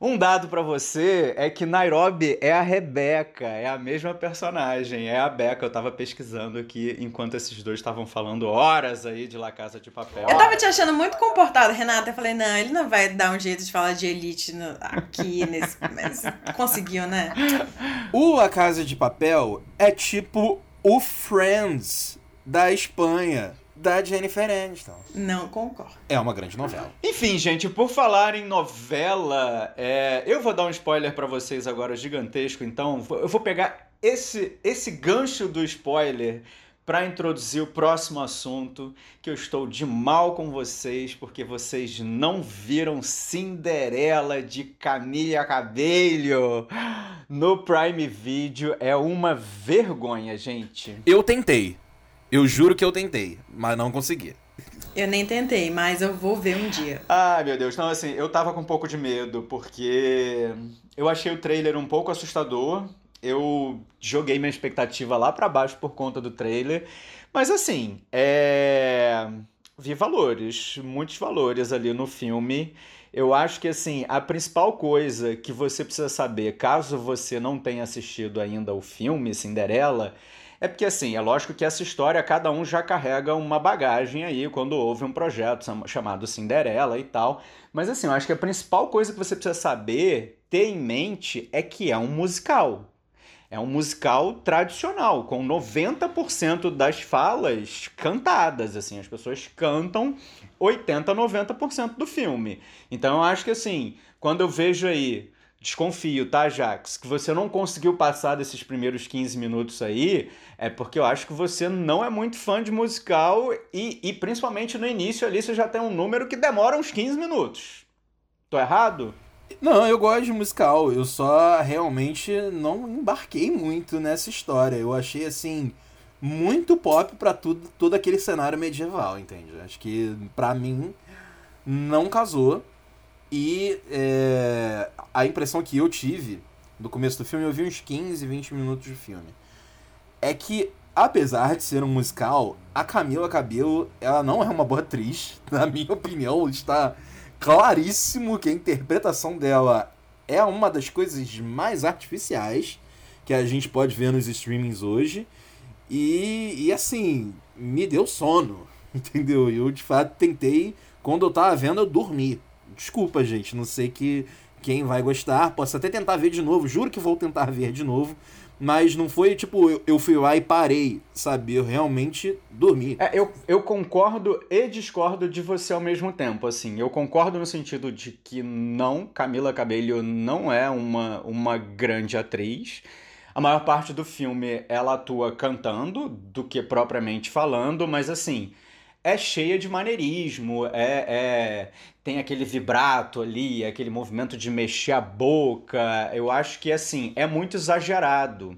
Speaker 1: um dado pra você é que Nairobi é a Rebeca, é a mesma personagem, é a Beca. Eu tava pesquisando aqui enquanto esses dois estavam falando horas aí de La Casa de Papel.
Speaker 2: Eu tava te achando muito comportada, Renata. Eu falei, não, ele não vai dar um jeito de falar de elite no- aqui nesse. Mas conseguiu, né?
Speaker 3: O A Casa de Papel é tipo o Friends da Espanha, da Jennifer Aniston.
Speaker 2: Não concordo.
Speaker 3: É uma grande novela.
Speaker 1: Enfim, gente, por falar em novela, é, eu vou dar um spoiler pra vocês agora gigantesco, então eu vou pegar esse, esse gancho do spoiler pra introduzir o próximo assunto, que eu estou de mal com vocês, porque vocês não viram Cinderela de Camila Cabello no Prime Video. É uma vergonha, gente.
Speaker 3: Eu tentei. Eu juro que eu tentei, mas não consegui.
Speaker 2: Eu nem tentei, mas eu vou ver um dia.
Speaker 1: Ai, meu Deus. Então, assim, eu tava com um pouco de medo, porque eu achei o trailer um pouco assustador. Eu joguei minha expectativa lá pra baixo por conta do trailer. Mas, assim, é. Vi valores, muitos valores ali no filme. Eu acho que, assim, a principal coisa que você precisa saber, caso você não tenha assistido ainda o filme Cinderela, é porque, assim, é lógico que essa história, cada um já carrega uma bagagem aí quando houve um projeto cham- chamado Cinderela e tal. Mas, assim, eu acho que a principal coisa que você precisa saber, ter em mente, é que é um musical. É um musical tradicional, com 90% das falas cantadas, assim, as pessoas cantam 80, 90% do filme. Então eu acho que assim, quando eu vejo aí desconfio, tá, Jax? Que você não conseguiu passar desses primeiros 15 minutos aí, é porque eu acho que você não é muito fã de musical e, e principalmente no início ali você já tem um número que demora uns 15 minutos. Tô errado?
Speaker 3: Não, eu gosto de musical, eu só realmente não embarquei muito nessa história. Eu achei assim muito pop para tudo todo aquele cenário medieval, entende? Acho que para mim não casou. E é, a impressão que eu tive no começo do filme, eu vi uns 15, 20 minutos de filme, é que, apesar de ser um musical, a Camila Cabello, ela não é uma boa atriz, na minha opinião, está claríssimo que a interpretação dela é uma das coisas mais artificiais que a gente pode ver nos streamings hoje. E, e assim, me deu sono, entendeu? Eu de fato tentei, quando eu tava vendo, eu dormi. Desculpa, gente, não sei que quem vai gostar. Posso até tentar ver de novo, juro que vou tentar ver de novo. Mas não foi tipo, eu, eu fui lá e parei, sabe? Eu realmente dormi.
Speaker 1: É, eu, eu concordo e discordo de você ao mesmo tempo, assim. Eu concordo no sentido de que não, Camila Cabello não é uma, uma grande atriz. A maior parte do filme ela atua cantando do que propriamente falando, mas assim, é cheia de maneirismo, é, é, tem aquele vibrato ali, aquele movimento de mexer a boca. Eu acho que assim, é muito exagerado.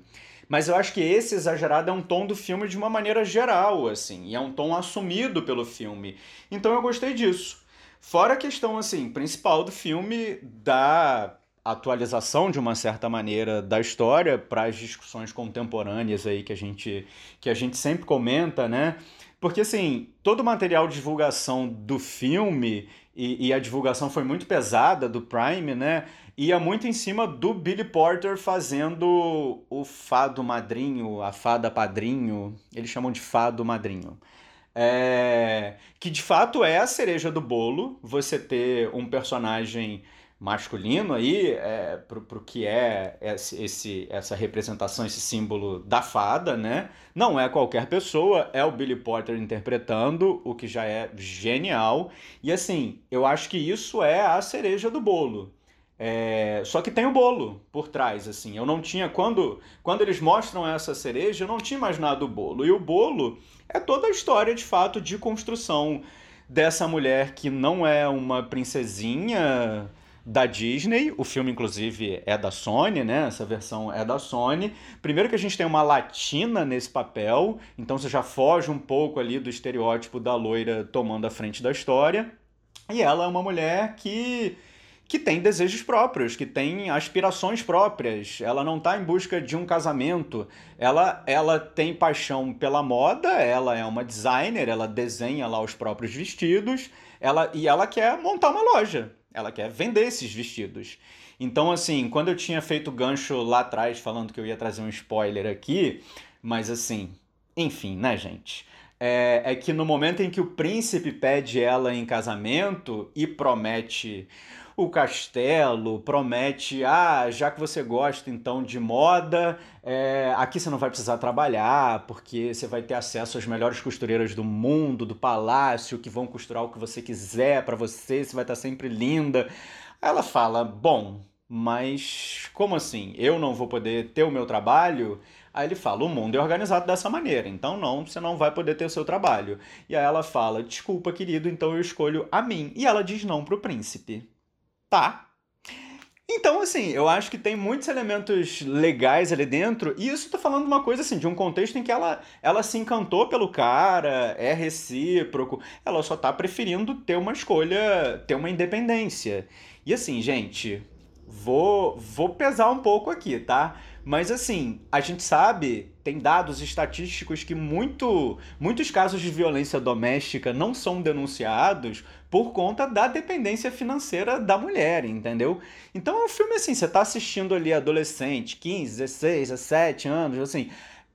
Speaker 1: Mas eu acho que esse exagerado é um tom do filme de uma maneira geral, assim, e é um tom assumido pelo filme. Então eu gostei disso. Fora a questão assim, principal do filme da atualização de uma certa maneira da história para as discussões contemporâneas aí que a gente que a gente sempre comenta, né? Porque, assim, todo o material de divulgação do filme, e, e, a divulgação foi muito pesada do Prime, né? Ia muito em cima do Billy Porter fazendo o fado madrinho, a fada padrinho. Eles chamam de fado madrinho. É... Que de fato é a cereja do bolo, você ter um personagem masculino aí é, pro, pro que é esse, essa representação, esse símbolo da fada, né? Não é qualquer pessoa, é o Billy Potter interpretando, o que já é genial. E assim, eu acho que isso é a cereja do bolo. É, só que tem o bolo por trás, assim. Eu não tinha. Quando, quando eles mostram essa cereja, eu não tinha imaginado o bolo. E o bolo é toda a história, de fato, de construção dessa mulher que não é uma princesinha da Disney. O filme, inclusive, é da Sony, né? Essa versão é da Sony. Primeiro que a gente tem uma latina nesse papel, então você já foge um pouco ali do estereótipo da loira tomando a frente da história. E ela é uma mulher que que tem desejos próprios, que tem aspirações próprias. Ela não está em busca de um casamento. Ela, ela tem paixão pela moda, ela é uma designer, ela desenha lá os próprios vestidos, ela, e ela quer montar uma loja. Ela quer vender esses vestidos. Então, assim, quando eu tinha feito gancho lá atrás, falando que eu ia trazer um spoiler aqui, mas assim, enfim, né, gente? É, é que no momento em que o príncipe pede ela em casamento e promete o castelo, promete, ah, já que você gosta então de moda, é, aqui você não vai precisar trabalhar, porque você vai ter acesso às melhores costureiras do mundo, do palácio, que vão costurar o que você quiser para você, você vai estar sempre linda. Ela fala, bom, mas como assim? Eu não vou poder ter o meu trabalho? Aí ele fala: o mundo é organizado dessa maneira, então não, você não vai poder ter o seu trabalho. E aí ela fala: desculpa, querido, então eu escolho a mim. E ela diz não pro príncipe. Tá. Então, assim, eu acho que tem muitos elementos legais ali dentro, e isso tô falando uma coisa assim, de um contexto em que ela, ela se encantou pelo cara, é recíproco, ela só tá preferindo ter uma escolha, ter uma independência. E assim, gente, vou, vou pesar um pouco aqui, tá? Mas assim, a gente sabe, tem dados estatísticos que muito, muitos casos de violência doméstica não são denunciados por conta da dependência financeira da mulher, entendeu? Então é um filme assim, você tá assistindo ali adolescente, 15, 16, 17 anos, assim,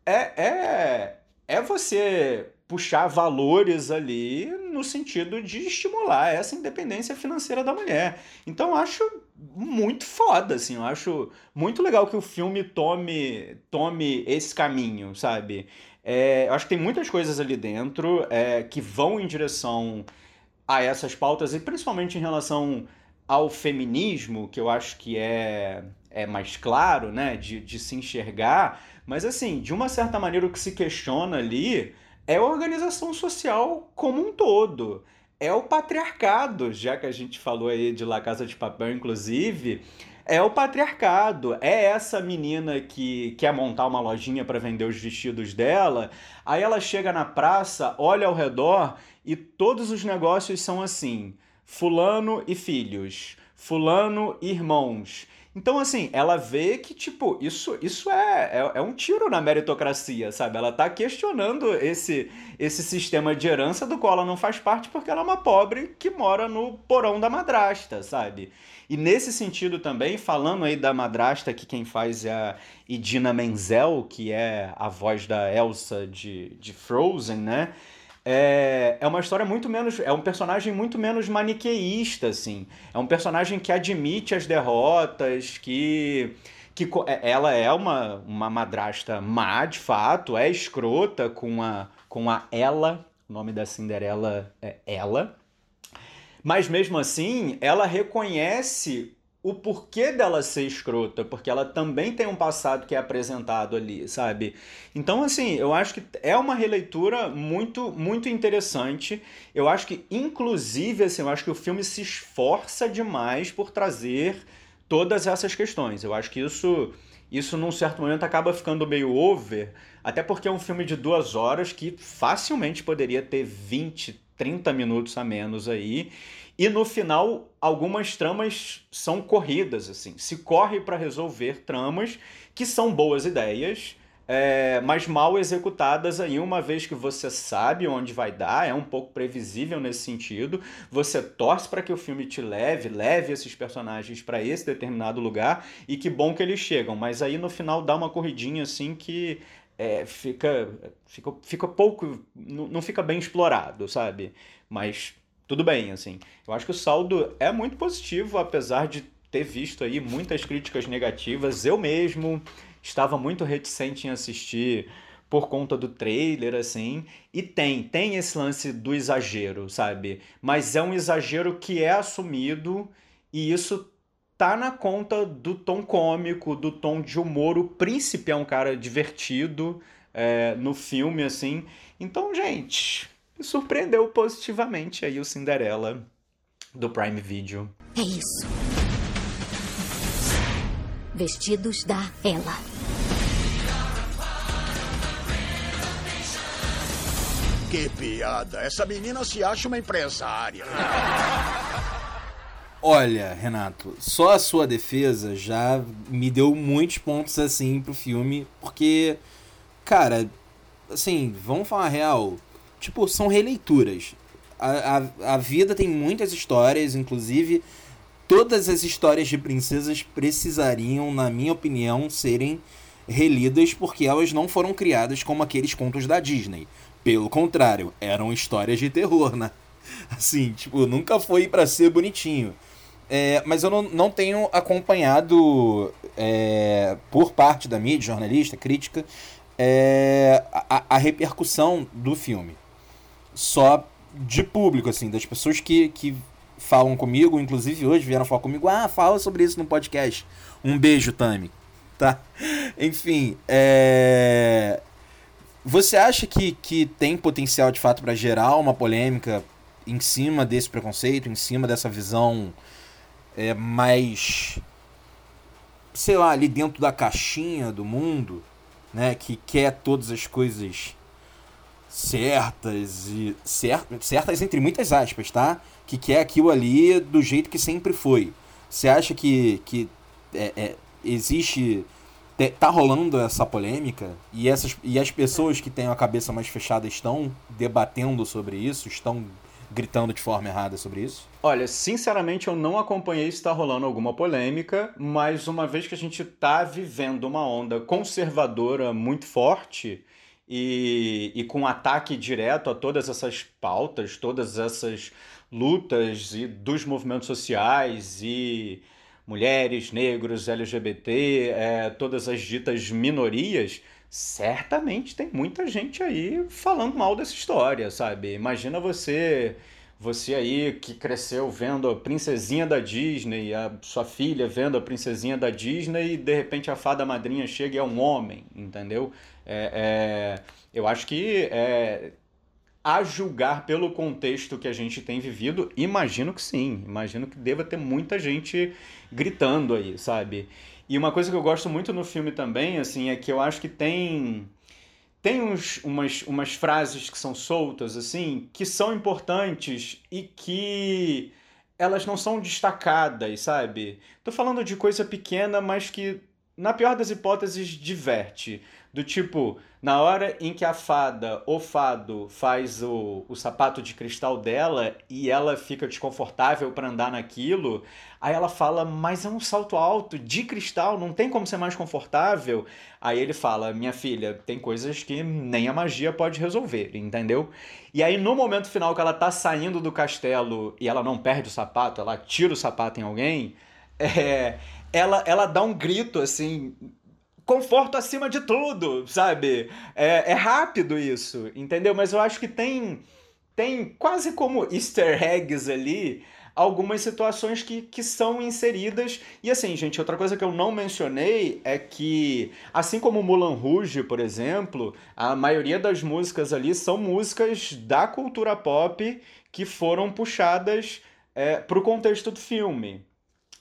Speaker 1: é, é, é você puxar valores ali no sentido de estimular essa independência financeira da mulher. Então acho muito foda, assim, eu acho muito legal que o filme tome, tome esse caminho, sabe? É, eu acho que tem muitas coisas ali dentro é, que vão em direção a essas pautas, e principalmente em relação ao feminismo, que eu acho que é, é mais claro, né, de, de se enxergar, mas assim, de uma certa maneira o que se questiona ali é a organização social como um todo. É o patriarcado, já que a gente falou aí de La Casa de Papel, inclusive, é o patriarcado. É essa menina que quer montar uma lojinha para vender os vestidos dela. Aí ela chega na praça, olha ao redor e todos os negócios são assim: Fulano e filhos, Fulano e irmãos. Então, assim, ela vê que, tipo, isso, isso é, é, é, um tiro na meritocracia, sabe? Ela tá questionando esse, esse sistema de herança do qual ela não faz parte porque ela é uma pobre que mora no porão da madrasta, sabe? E nesse sentido também, falando aí da madrasta, que quem faz é a Idina Menzel, que é a voz da Elsa de, de Frozen, né? É, é uma história muito menos. É um personagem muito menos maniqueísta, assim. É um personagem que admite as derrotas, que. que é, ela é uma, uma madrasta má, de fato, é escrota com a, com a ela. O nome da Cinderela é ela. Mas mesmo assim, ela reconhece o porquê dela ser escrota, porque ela também tem um passado que é apresentado ali, sabe? Então, assim, eu acho que é uma releitura muito, muito interessante. Eu acho que, inclusive, assim, eu acho que o filme se esforça demais por trazer todas essas questões. Eu acho que isso, isso num certo momento, acaba ficando meio over, até porque é um filme de duas horas que facilmente poderia ter 20, 30 minutos a menos aí. E no final, algumas tramas são corridas, assim. Se corre para resolver tramas que são boas ideias, é, mas mal executadas aí, uma vez que você sabe onde vai dar, é um pouco previsível nesse sentido. Você torce para que o filme te leve, leve esses personagens para esse determinado lugar, e que bom que eles chegam. Mas aí no final dá uma corridinha assim que é, fica, fica, fica pouco. Não fica bem explorado, sabe? Mas tudo bem, assim. Eu acho que o saldo é muito positivo, apesar de ter visto aí muitas críticas negativas. Eu mesmo estava muito reticente em assistir por conta do trailer, assim. E tem, tem esse lance do exagero, sabe? Mas é um exagero que é assumido e isso tá na conta do tom cômico, do tom de humor. O príncipe é um cara divertido é, no filme, assim. Então, gente, surpreendeu positivamente aí o Cinderela do Prime Video.
Speaker 9: É isso. Vestidos da Ela.
Speaker 10: Que piada! Essa menina se acha uma empresária.
Speaker 3: Olha, Renato, só a sua defesa já me deu muitos pontos assim pro filme, porque, cara, assim, vamos falar real, tipo, são releituras. A, a, a vida tem muitas histórias, inclusive todas as histórias de princesas precisariam, na minha opinião, serem relidas porque elas não foram criadas como aqueles contos da Disney. Pelo contrário, eram histórias de terror, né? Assim, tipo, nunca foi para ser bonitinho. É, mas eu não, não tenho acompanhado é, por parte da mídia, jornalista, crítica, é, a, a repercussão do filme só de público, assim, das pessoas que, que falam comigo, inclusive hoje vieram falar comigo, ah, fala sobre isso no podcast. Um beijo, Tami. Tá? Enfim, é... Você acha que, que tem potencial de fato para gerar uma polêmica em cima desse preconceito, em cima dessa visão é, mais. sei lá, ali dentro da caixinha do mundo, né? Que quer todas as coisas certas e certas entre muitas aspas, tá? Que quer aquilo ali do jeito que sempre foi. Você acha que, que é, é, existe tá rolando essa polêmica e essas e as pessoas que têm a cabeça mais fechada estão debatendo sobre isso, estão gritando de forma errada sobre isso?
Speaker 1: Olha, sinceramente eu não acompanhei se está rolando alguma polêmica, mas uma vez que a gente está vivendo uma onda conservadora muito forte, e, e com ataque direto a todas essas pautas, todas essas lutas e dos movimentos sociais e mulheres, negros, LGBT, é, todas as ditas minorias, certamente tem muita gente aí falando mal dessa história, sabe? Imagina você você aí que cresceu vendo a princesinha da Disney, a sua filha vendo a princesinha da Disney e de repente a fada madrinha chega e é um homem, entendeu? É, é, eu acho que é, a julgar pelo contexto que a gente tem vivido, imagino que sim. Imagino que deva ter muita gente gritando aí, sabe? E uma coisa que eu gosto muito no filme também, assim, é que eu acho que tem tem uns, umas, umas frases que são soltas, assim, que são importantes e que elas não são destacadas, sabe? Tô falando de coisa pequena, mas que, na pior das hipóteses, diverte. Do tipo, na hora em que a fada, o fado, faz o, o sapato de cristal dela e ela fica desconfortável para andar naquilo, aí ela fala, mas é um salto alto de cristal, não tem como ser mais confortável. Aí ele fala, minha filha, tem coisas que nem a magia pode resolver, entendeu? E aí no momento final que ela tá saindo do castelo e ela não perde o sapato, ela tira o sapato em alguém, é, ela, ela dá um grito assim conforto acima de tudo, sabe? É, é rápido isso, entendeu? Mas eu acho que tem, tem quase como easter eggs ali algumas situações que, que são inseridas. E assim, gente, outra coisa que eu não mencionei é que, assim como Mulan Rouge, por exemplo, a maioria das músicas ali são músicas da cultura pop que foram puxadas é, para o contexto do filme.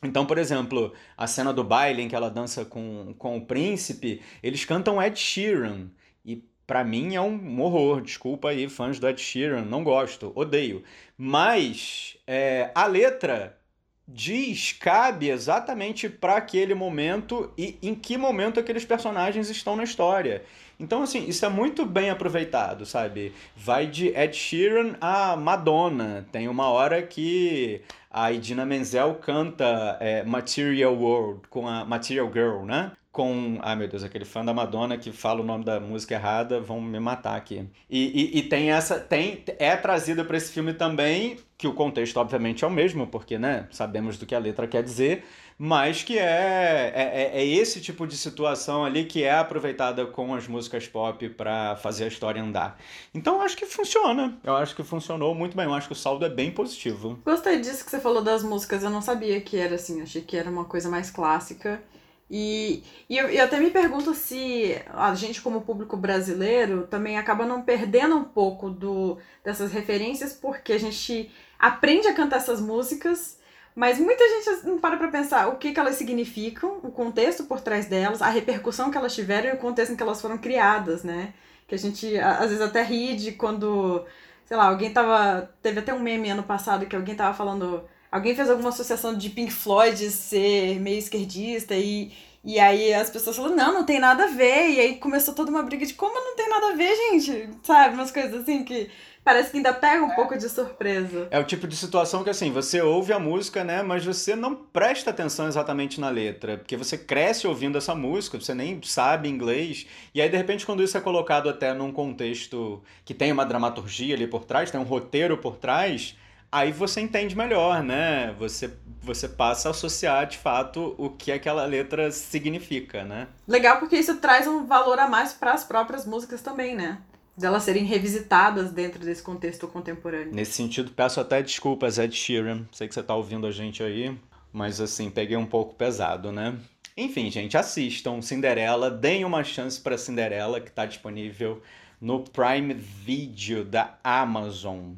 Speaker 1: Então, por exemplo, a cena do baile em que ela dança com, com o príncipe, eles cantam Ed Sheeran. E para mim é um horror. Desculpa aí, fãs do Ed Sheeran, não gosto, odeio. Mas é, a letra diz, cabe exatamente para aquele momento e em que momento aqueles personagens estão na história. Então, assim, isso é muito bem aproveitado, sabe? Vai de Ed Sheeran a Madonna. Tem uma hora que a Idina Menzel canta é, Material World com a Material Girl, né? Com. Ai meu Deus, aquele fã da Madonna que fala o nome da música errada, vão me matar aqui. E, e, e tem essa. tem É trazida para esse filme também, que o contexto, obviamente, é o mesmo, porque, né? Sabemos do que a letra quer dizer mas que é, é, é, esse tipo de situação ali que é aproveitada com as músicas pop para fazer a história andar. Então acho que funciona. Eu acho que funcionou muito bem. Eu acho que o saldo é bem positivo.
Speaker 2: Gostei disso que você falou das músicas. Eu não sabia que era assim. Achei que era uma coisa mais clássica. E, e eu, eu, até me pergunto se a gente, como público brasileiro, também acaba não perdendo um pouco do, dessas referências, porque a gente aprende a cantar essas músicas mas muita gente não para pra pensar o que, que elas significam, o contexto por trás delas, a repercussão que elas tiveram e o contexto em que elas foram criadas, né? Que a gente às vezes até ri de quando, sei lá, alguém tava. Teve até um meme ano passado que alguém tava falando. Alguém fez alguma associação de Pink Floyd ser meio esquerdista e, e aí as pessoas falaram, não, não tem nada a ver. E aí começou toda uma briga de como não tem nada a ver, gente? Sabe? Umas coisas assim que parece que ainda pega um é. pouco de surpresa.
Speaker 1: É o tipo de situação que, assim, você ouve a música, né? Mas você não presta atenção exatamente na letra. Porque você cresce ouvindo essa música, você nem sabe inglês. E aí, de repente, quando isso é colocado até num contexto que tem uma dramaturgia ali por trás, tem um roteiro por trás aí você entende melhor, né? Você, você passa a associar de fato o que aquela letra significa, né?
Speaker 2: Legal porque isso traz um valor a mais para as próprias músicas também, né? delas serem revisitadas dentro desse contexto contemporâneo.
Speaker 1: Nesse sentido, peço até desculpas, Ed Sheeran. Sei que você tá ouvindo a gente aí, mas assim, peguei um pouco pesado, né? Enfim, gente, assistam Cinderela, deem uma chance para Cinderela, que está disponível no Prime Video da Amazon.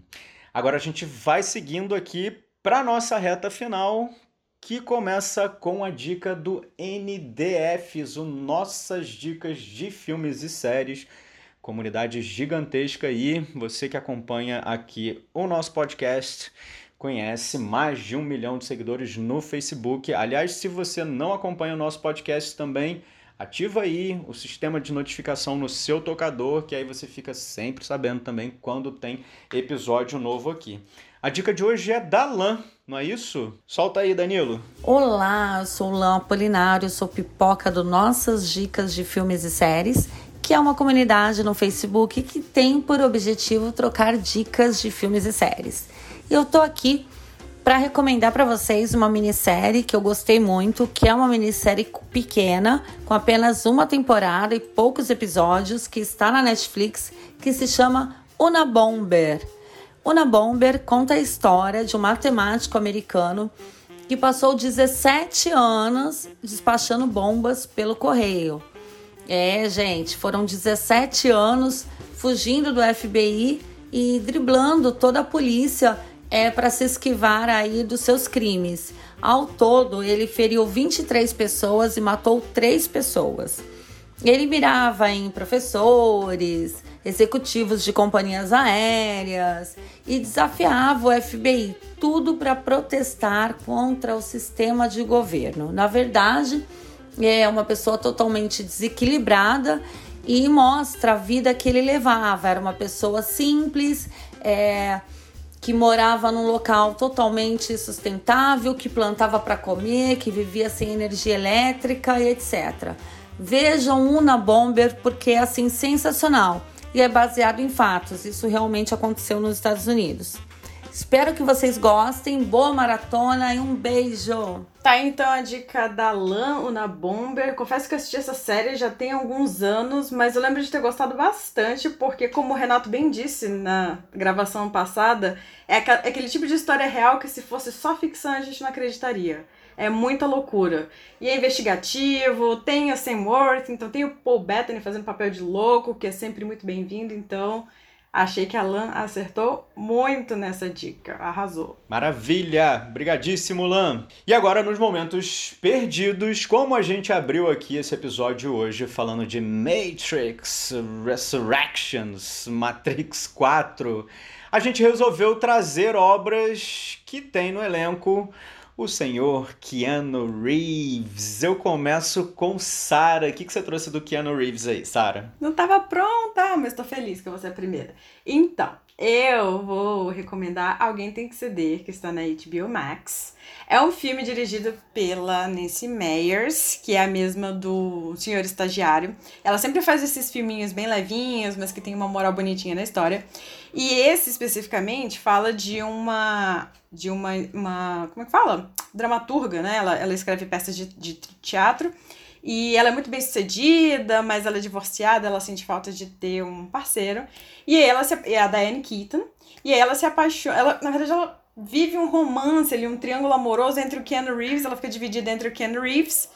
Speaker 1: Agora a gente vai seguindo aqui para nossa reta final, que começa com a dica do NDFs, o Nossas Dicas de Filmes e Séries comunidade gigantesca e você que acompanha aqui o nosso podcast conhece mais de um milhão de seguidores no Facebook. Aliás, se você não acompanha o nosso podcast também, ativa aí o sistema de notificação no seu tocador, que aí você fica sempre sabendo também quando tem episódio novo aqui. A dica de hoje é da Lan, não é isso? Solta aí, Danilo.
Speaker 11: Olá, eu sou Lan Apolinário, sou pipoca do Nossas Dicas de Filmes e Séries que é uma comunidade no Facebook que tem por objetivo trocar dicas de filmes e séries. E eu tô aqui para recomendar para vocês uma minissérie que eu gostei muito, que é uma minissérie pequena, com apenas uma temporada e poucos episódios, que está na Netflix, que se chama Una Bomber. Una Bomber conta a história de um matemático americano que passou 17 anos despachando bombas pelo correio. É, gente, foram 17 anos fugindo do FBI e driblando toda a polícia é para se esquivar aí dos seus crimes. Ao todo, ele feriu 23 pessoas e matou 3 pessoas. Ele mirava em professores, executivos de companhias aéreas e desafiava o FBI, tudo para protestar contra o sistema de governo. Na verdade, é uma pessoa totalmente desequilibrada e mostra a vida que ele levava. Era uma pessoa simples, é, que morava num local totalmente sustentável, que plantava para comer, que vivia sem energia elétrica e etc. Vejam Una Bomber porque é assim sensacional e é baseado em fatos. Isso realmente aconteceu nos Estados Unidos. Espero que vocês gostem. Boa maratona e um beijo!
Speaker 2: Tá, então a dica da Lan, Una Bomber. Confesso que eu assisti essa série já tem alguns anos, mas eu lembro de ter gostado bastante, porque, como o Renato bem disse na gravação passada, é aquele tipo de história real que se fosse só ficção a gente não acreditaria. É muita loucura. E é investigativo, tem a Sam Worth, então tem o Paul Bettany fazendo papel de louco, que é sempre muito bem-vindo, então Achei que a Lan acertou muito nessa dica, arrasou.
Speaker 1: Maravilha! Brigadíssimo, Lan! E agora, nos momentos perdidos, como a gente abriu aqui esse episódio hoje falando de Matrix Resurrections, Matrix 4, a gente resolveu trazer obras que tem no elenco o senhor Keanu Reeves. Eu começo com Sara. O que, que você trouxe do Keanu Reeves aí, Sara?
Speaker 2: Não estava pronta, mas estou feliz que você é a primeira. Então, eu vou recomendar Alguém Tem Que Ceder, que está na HBO Max. É um filme dirigido pela Nancy Meyers, que é a mesma do Senhor Estagiário. Ela sempre faz esses filminhos bem levinhos, mas que tem uma moral bonitinha na história. E esse especificamente fala de uma de uma, uma como é que fala? Dramaturga, né? Ela, ela escreve peças de, de teatro e ela é muito bem sucedida, mas ela é divorciada, ela sente falta de ter um parceiro. E ela se, é a Diane Keaton, e ela se apaixona, ela, na verdade ela vive um romance ali, um triângulo amoroso entre o Ken Reeves, ela fica dividida entre o Ken Reeves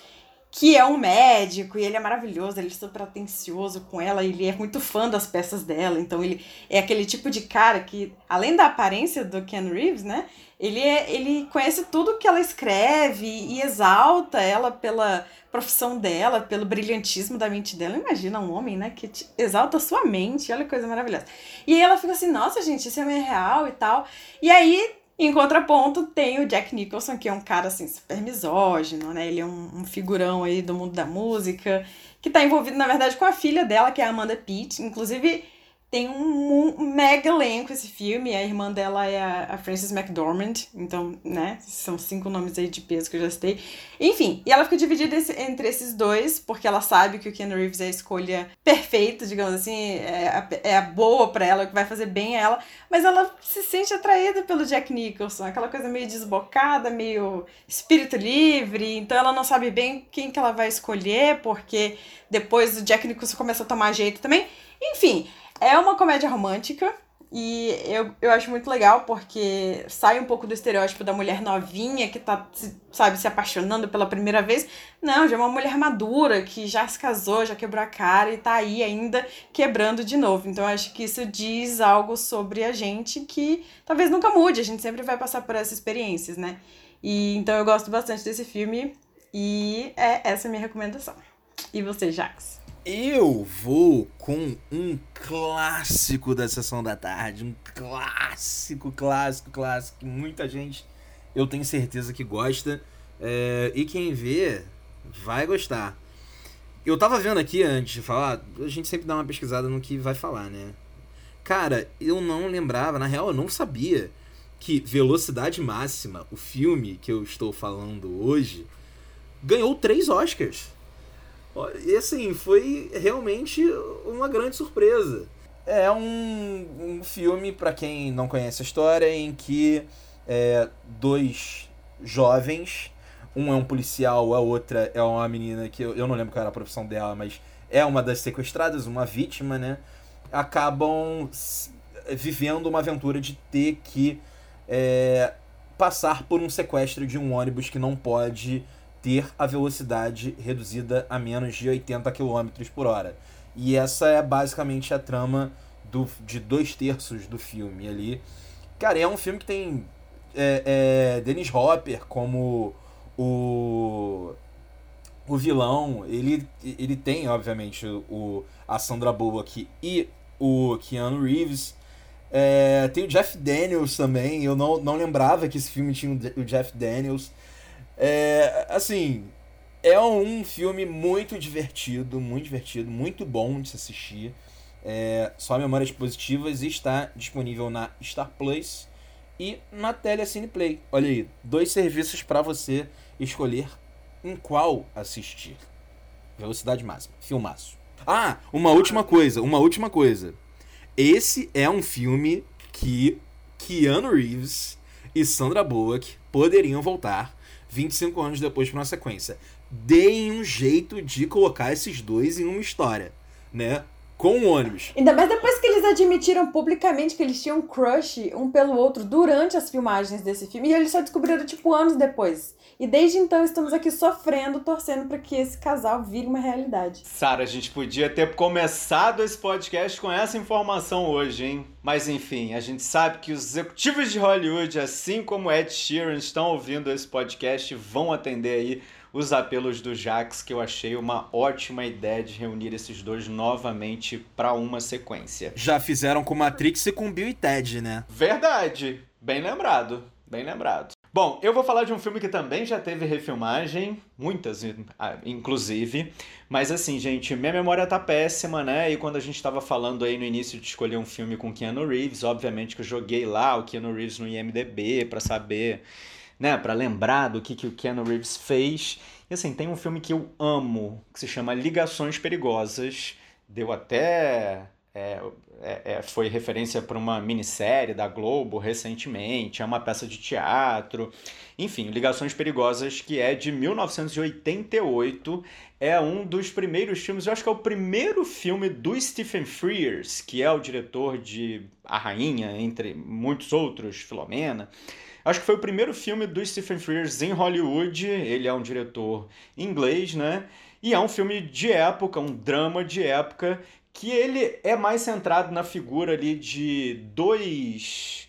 Speaker 2: que é um médico e ele é maravilhoso, ele é super atencioso com ela, ele é muito fã das peças dela, então ele é aquele tipo de cara que, além da aparência do Ken Reeves, né, ele, é, ele conhece tudo que ela escreve e exalta ela pela profissão dela, pelo brilhantismo da mente dela. Imagina um homem, né, que exalta a sua mente, olha que coisa maravilhosa. E aí ela fica assim, nossa gente, isso é real e tal. E aí em contraponto, tem o Jack Nicholson, que é um cara, assim, super misógino, né? Ele é um, um figurão aí do mundo da música, que tá envolvido, na verdade, com a filha dela, que é a Amanda Pitt. Inclusive, tem um, mega elenco esse filme. A irmã dela é a, Frances McDormand. Então, né? São cinco nomes aí de peso que eu já citei. Enfim, e ela fica dividida entre esses dois, porque ela sabe que o Ken Reeves é a escolha perfeita, digamos assim. É a, é a boa para ela, que vai fazer bem a ela. Mas ela se sente atraída pelo Jack Nicholson. Aquela coisa meio desbocada, meio espírito livre. Então ela não sabe bem quem que ela vai escolher, porque depois o Jack Nicholson começa a tomar jeito também. Enfim, é uma comédia romântica e eu, eu acho muito legal porque sai um pouco do estereótipo da mulher novinha que tá, sabe, se apaixonando pela primeira vez. Não, já é uma mulher madura que já se casou, já quebrou a cara e tá aí ainda quebrando de novo. Então acho que isso diz algo sobre a gente que talvez nunca mude, a gente sempre vai passar por essas experiências, né? E então eu gosto bastante desse filme e é essa a minha recomendação. E você, Jax?
Speaker 3: Eu vou com um clássico da sessão da tarde, um clássico, clássico, clássico, que muita gente eu tenho certeza que gosta. É, e quem vê vai gostar. Eu tava vendo aqui antes de falar, a gente sempre dá uma pesquisada no que vai falar, né? Cara, eu não lembrava, na real eu não sabia que Velocidade Máxima, o filme que eu estou falando hoje, ganhou três Oscars. E assim, foi realmente uma grande surpresa. É um, um filme, para quem não conhece a história, em que é, dois jovens, um é um policial, a outra é uma menina que eu, eu não lembro qual era a profissão dela, mas é uma das sequestradas, uma vítima, né? Acabam vivendo uma aventura de ter que é, passar por um sequestro de um ônibus que não pode ter a velocidade reduzida a menos de 80 km por hora. E essa é basicamente a trama do, de dois terços do filme ali. Cara, é um filme que tem é, é, Dennis Hopper como o, o vilão. Ele, ele tem, obviamente, o, a Sandra Bullock e o Keanu Reeves. É, tem o Jeff Daniels também. Eu não, não lembrava que esse filme tinha o Jeff Daniels. É, assim, é um filme muito divertido, muito divertido, muito bom de se assistir. É, só memórias positivas está disponível na Star Plus e na Telecine Play. Olha aí, dois serviços para você escolher em qual assistir. Velocidade máxima, filmaço. Ah, uma última coisa, uma última coisa. Esse é um filme que Keanu Reeves e Sandra Bullock poderiam voltar 25 anos depois para uma sequência. Deem um jeito de colocar esses dois em uma história, né? Com o ônibus.
Speaker 2: Ainda mais depois que eles admitiram publicamente que eles tinham um crush um pelo outro durante as filmagens desse filme. E eles só descobriram, tipo, anos depois. E desde então estamos aqui sofrendo, torcendo para que esse casal vire uma realidade.
Speaker 1: Sara, a gente podia ter começado esse podcast com essa informação hoje, hein? Mas enfim, a gente sabe que os executivos de Hollywood, assim como Ed Sheeran, estão ouvindo esse podcast e vão atender aí os apelos do Jax, que eu achei uma ótima ideia de reunir esses dois novamente para uma sequência.
Speaker 3: Já fizeram com Matrix e com Bill e Ted, né?
Speaker 1: Verdade. Bem lembrado. Bem lembrado. Bom, eu vou falar de um filme que também já teve refilmagem, muitas ah, inclusive, mas assim, gente, minha memória tá péssima, né? E quando a gente tava falando aí no início de escolher um filme com Keanu Reeves, obviamente que eu joguei lá o Keanu Reeves no IMDb para saber, né, para lembrar do que, que o Keanu Reeves fez. E assim, tem um filme que eu amo, que se chama Ligações Perigosas, deu até é, é, é, foi referência para uma minissérie da Globo recentemente, é uma peça de teatro. Enfim, Ligações Perigosas, que é de 1988, é um dos primeiros filmes, eu acho que é o primeiro filme do Stephen Frears, que é o diretor de A Rainha, entre muitos outros, Filomena. Acho que foi o primeiro filme do Stephen Frears em Hollywood. Ele é um diretor inglês, né? E é um filme de época, um drama de época, que ele é mais centrado na figura ali de dois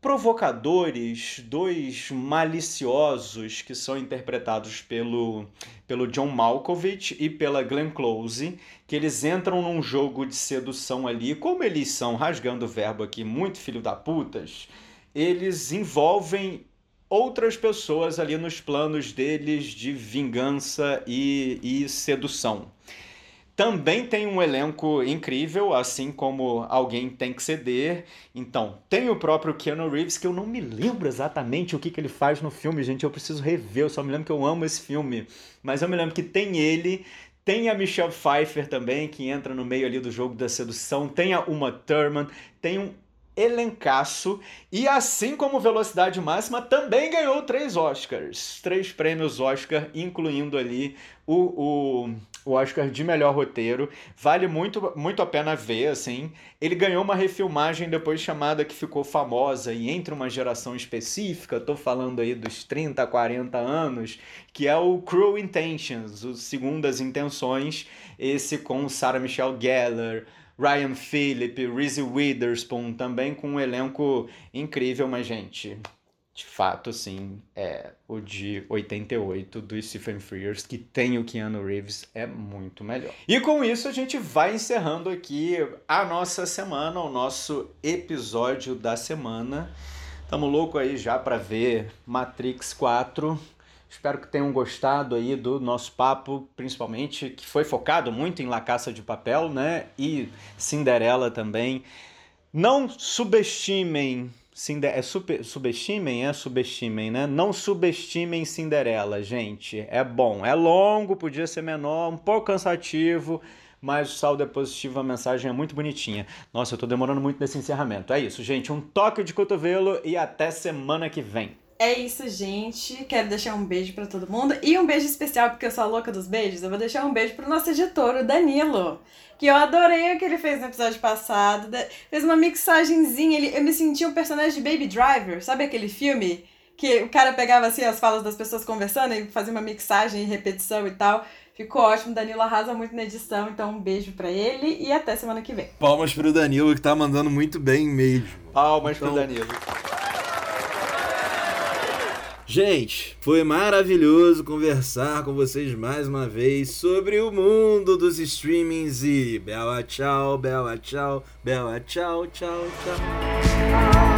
Speaker 1: provocadores, dois maliciosos que são interpretados pelo, pelo John Malkovich e pela Glenn Close, que eles entram num jogo de sedução ali, como eles são, rasgando o verbo aqui, muito filho da putas, eles envolvem outras pessoas ali nos planos deles de vingança e, e sedução. Também tem um elenco incrível, assim como Alguém Tem Que Ceder. Então, tem o próprio Keanu Reeves, que eu não me lembro exatamente o que, que ele faz no filme, gente. Eu preciso rever, eu só me lembro que eu amo esse filme. Mas eu me lembro que tem ele, tem a Michelle Pfeiffer também, que entra no meio ali do jogo da sedução. Tem a Uma Thurman, tem um elencaço. E assim como Velocidade Máxima, também ganhou três Oscars. Três prêmios Oscar, incluindo ali o, o o Oscar de melhor roteiro. Vale muito, muito a pena ver, assim. Ele ganhou uma refilmagem depois chamada que ficou famosa e entre uma geração específica, tô falando aí dos 30, 40 anos, que é o Cruel Intentions, o Segundas Intenções, esse com Sarah Michelle Gellar, Ryan Phillip, Reese Witherspoon, também com um elenco incrível, mas gente, de fato, sim, é o de 88 do Stephen Frears, que tem o Keanu Reeves, é muito melhor. E com isso a gente vai encerrando aqui a nossa semana, o nosso episódio da semana. Tamo louco aí já para ver Matrix 4. Espero que tenham gostado aí do nosso papo, principalmente que foi focado muito em La Caça de Papel, né? E Cinderela também. Não subestimem é super, subestimem, é subestimem, né? Não subestimem Cinderela, gente. É bom, é longo, podia ser menor, um pouco cansativo, mas o saldo é positivo, a mensagem é muito bonitinha. Nossa, eu tô demorando muito nesse encerramento. É isso, gente. Um toque de cotovelo e até semana que vem.
Speaker 2: É isso, gente. Quero deixar um beijo para todo mundo. E um beijo especial, porque eu sou a louca dos beijos. Eu vou deixar um beijo pro nosso editor, o Danilo. Que eu adorei o que ele fez no episódio passado. Fez uma mixagenzinha. Ele, eu me senti um personagem de Baby Driver. Sabe aquele filme? Que o cara pegava assim as falas das pessoas conversando e fazia uma mixagem e repetição e tal. Ficou ótimo, Danilo arrasa muito na edição, então um beijo para ele e até semana que vem.
Speaker 3: Palmas pro Danilo que tá mandando muito bem mesmo.
Speaker 1: Palmas então... pro Danilo.
Speaker 3: Gente, foi maravilhoso conversar com vocês mais uma vez sobre o mundo dos streamings e bela tchau, bela tchau, bela tchau, tchau, tchau.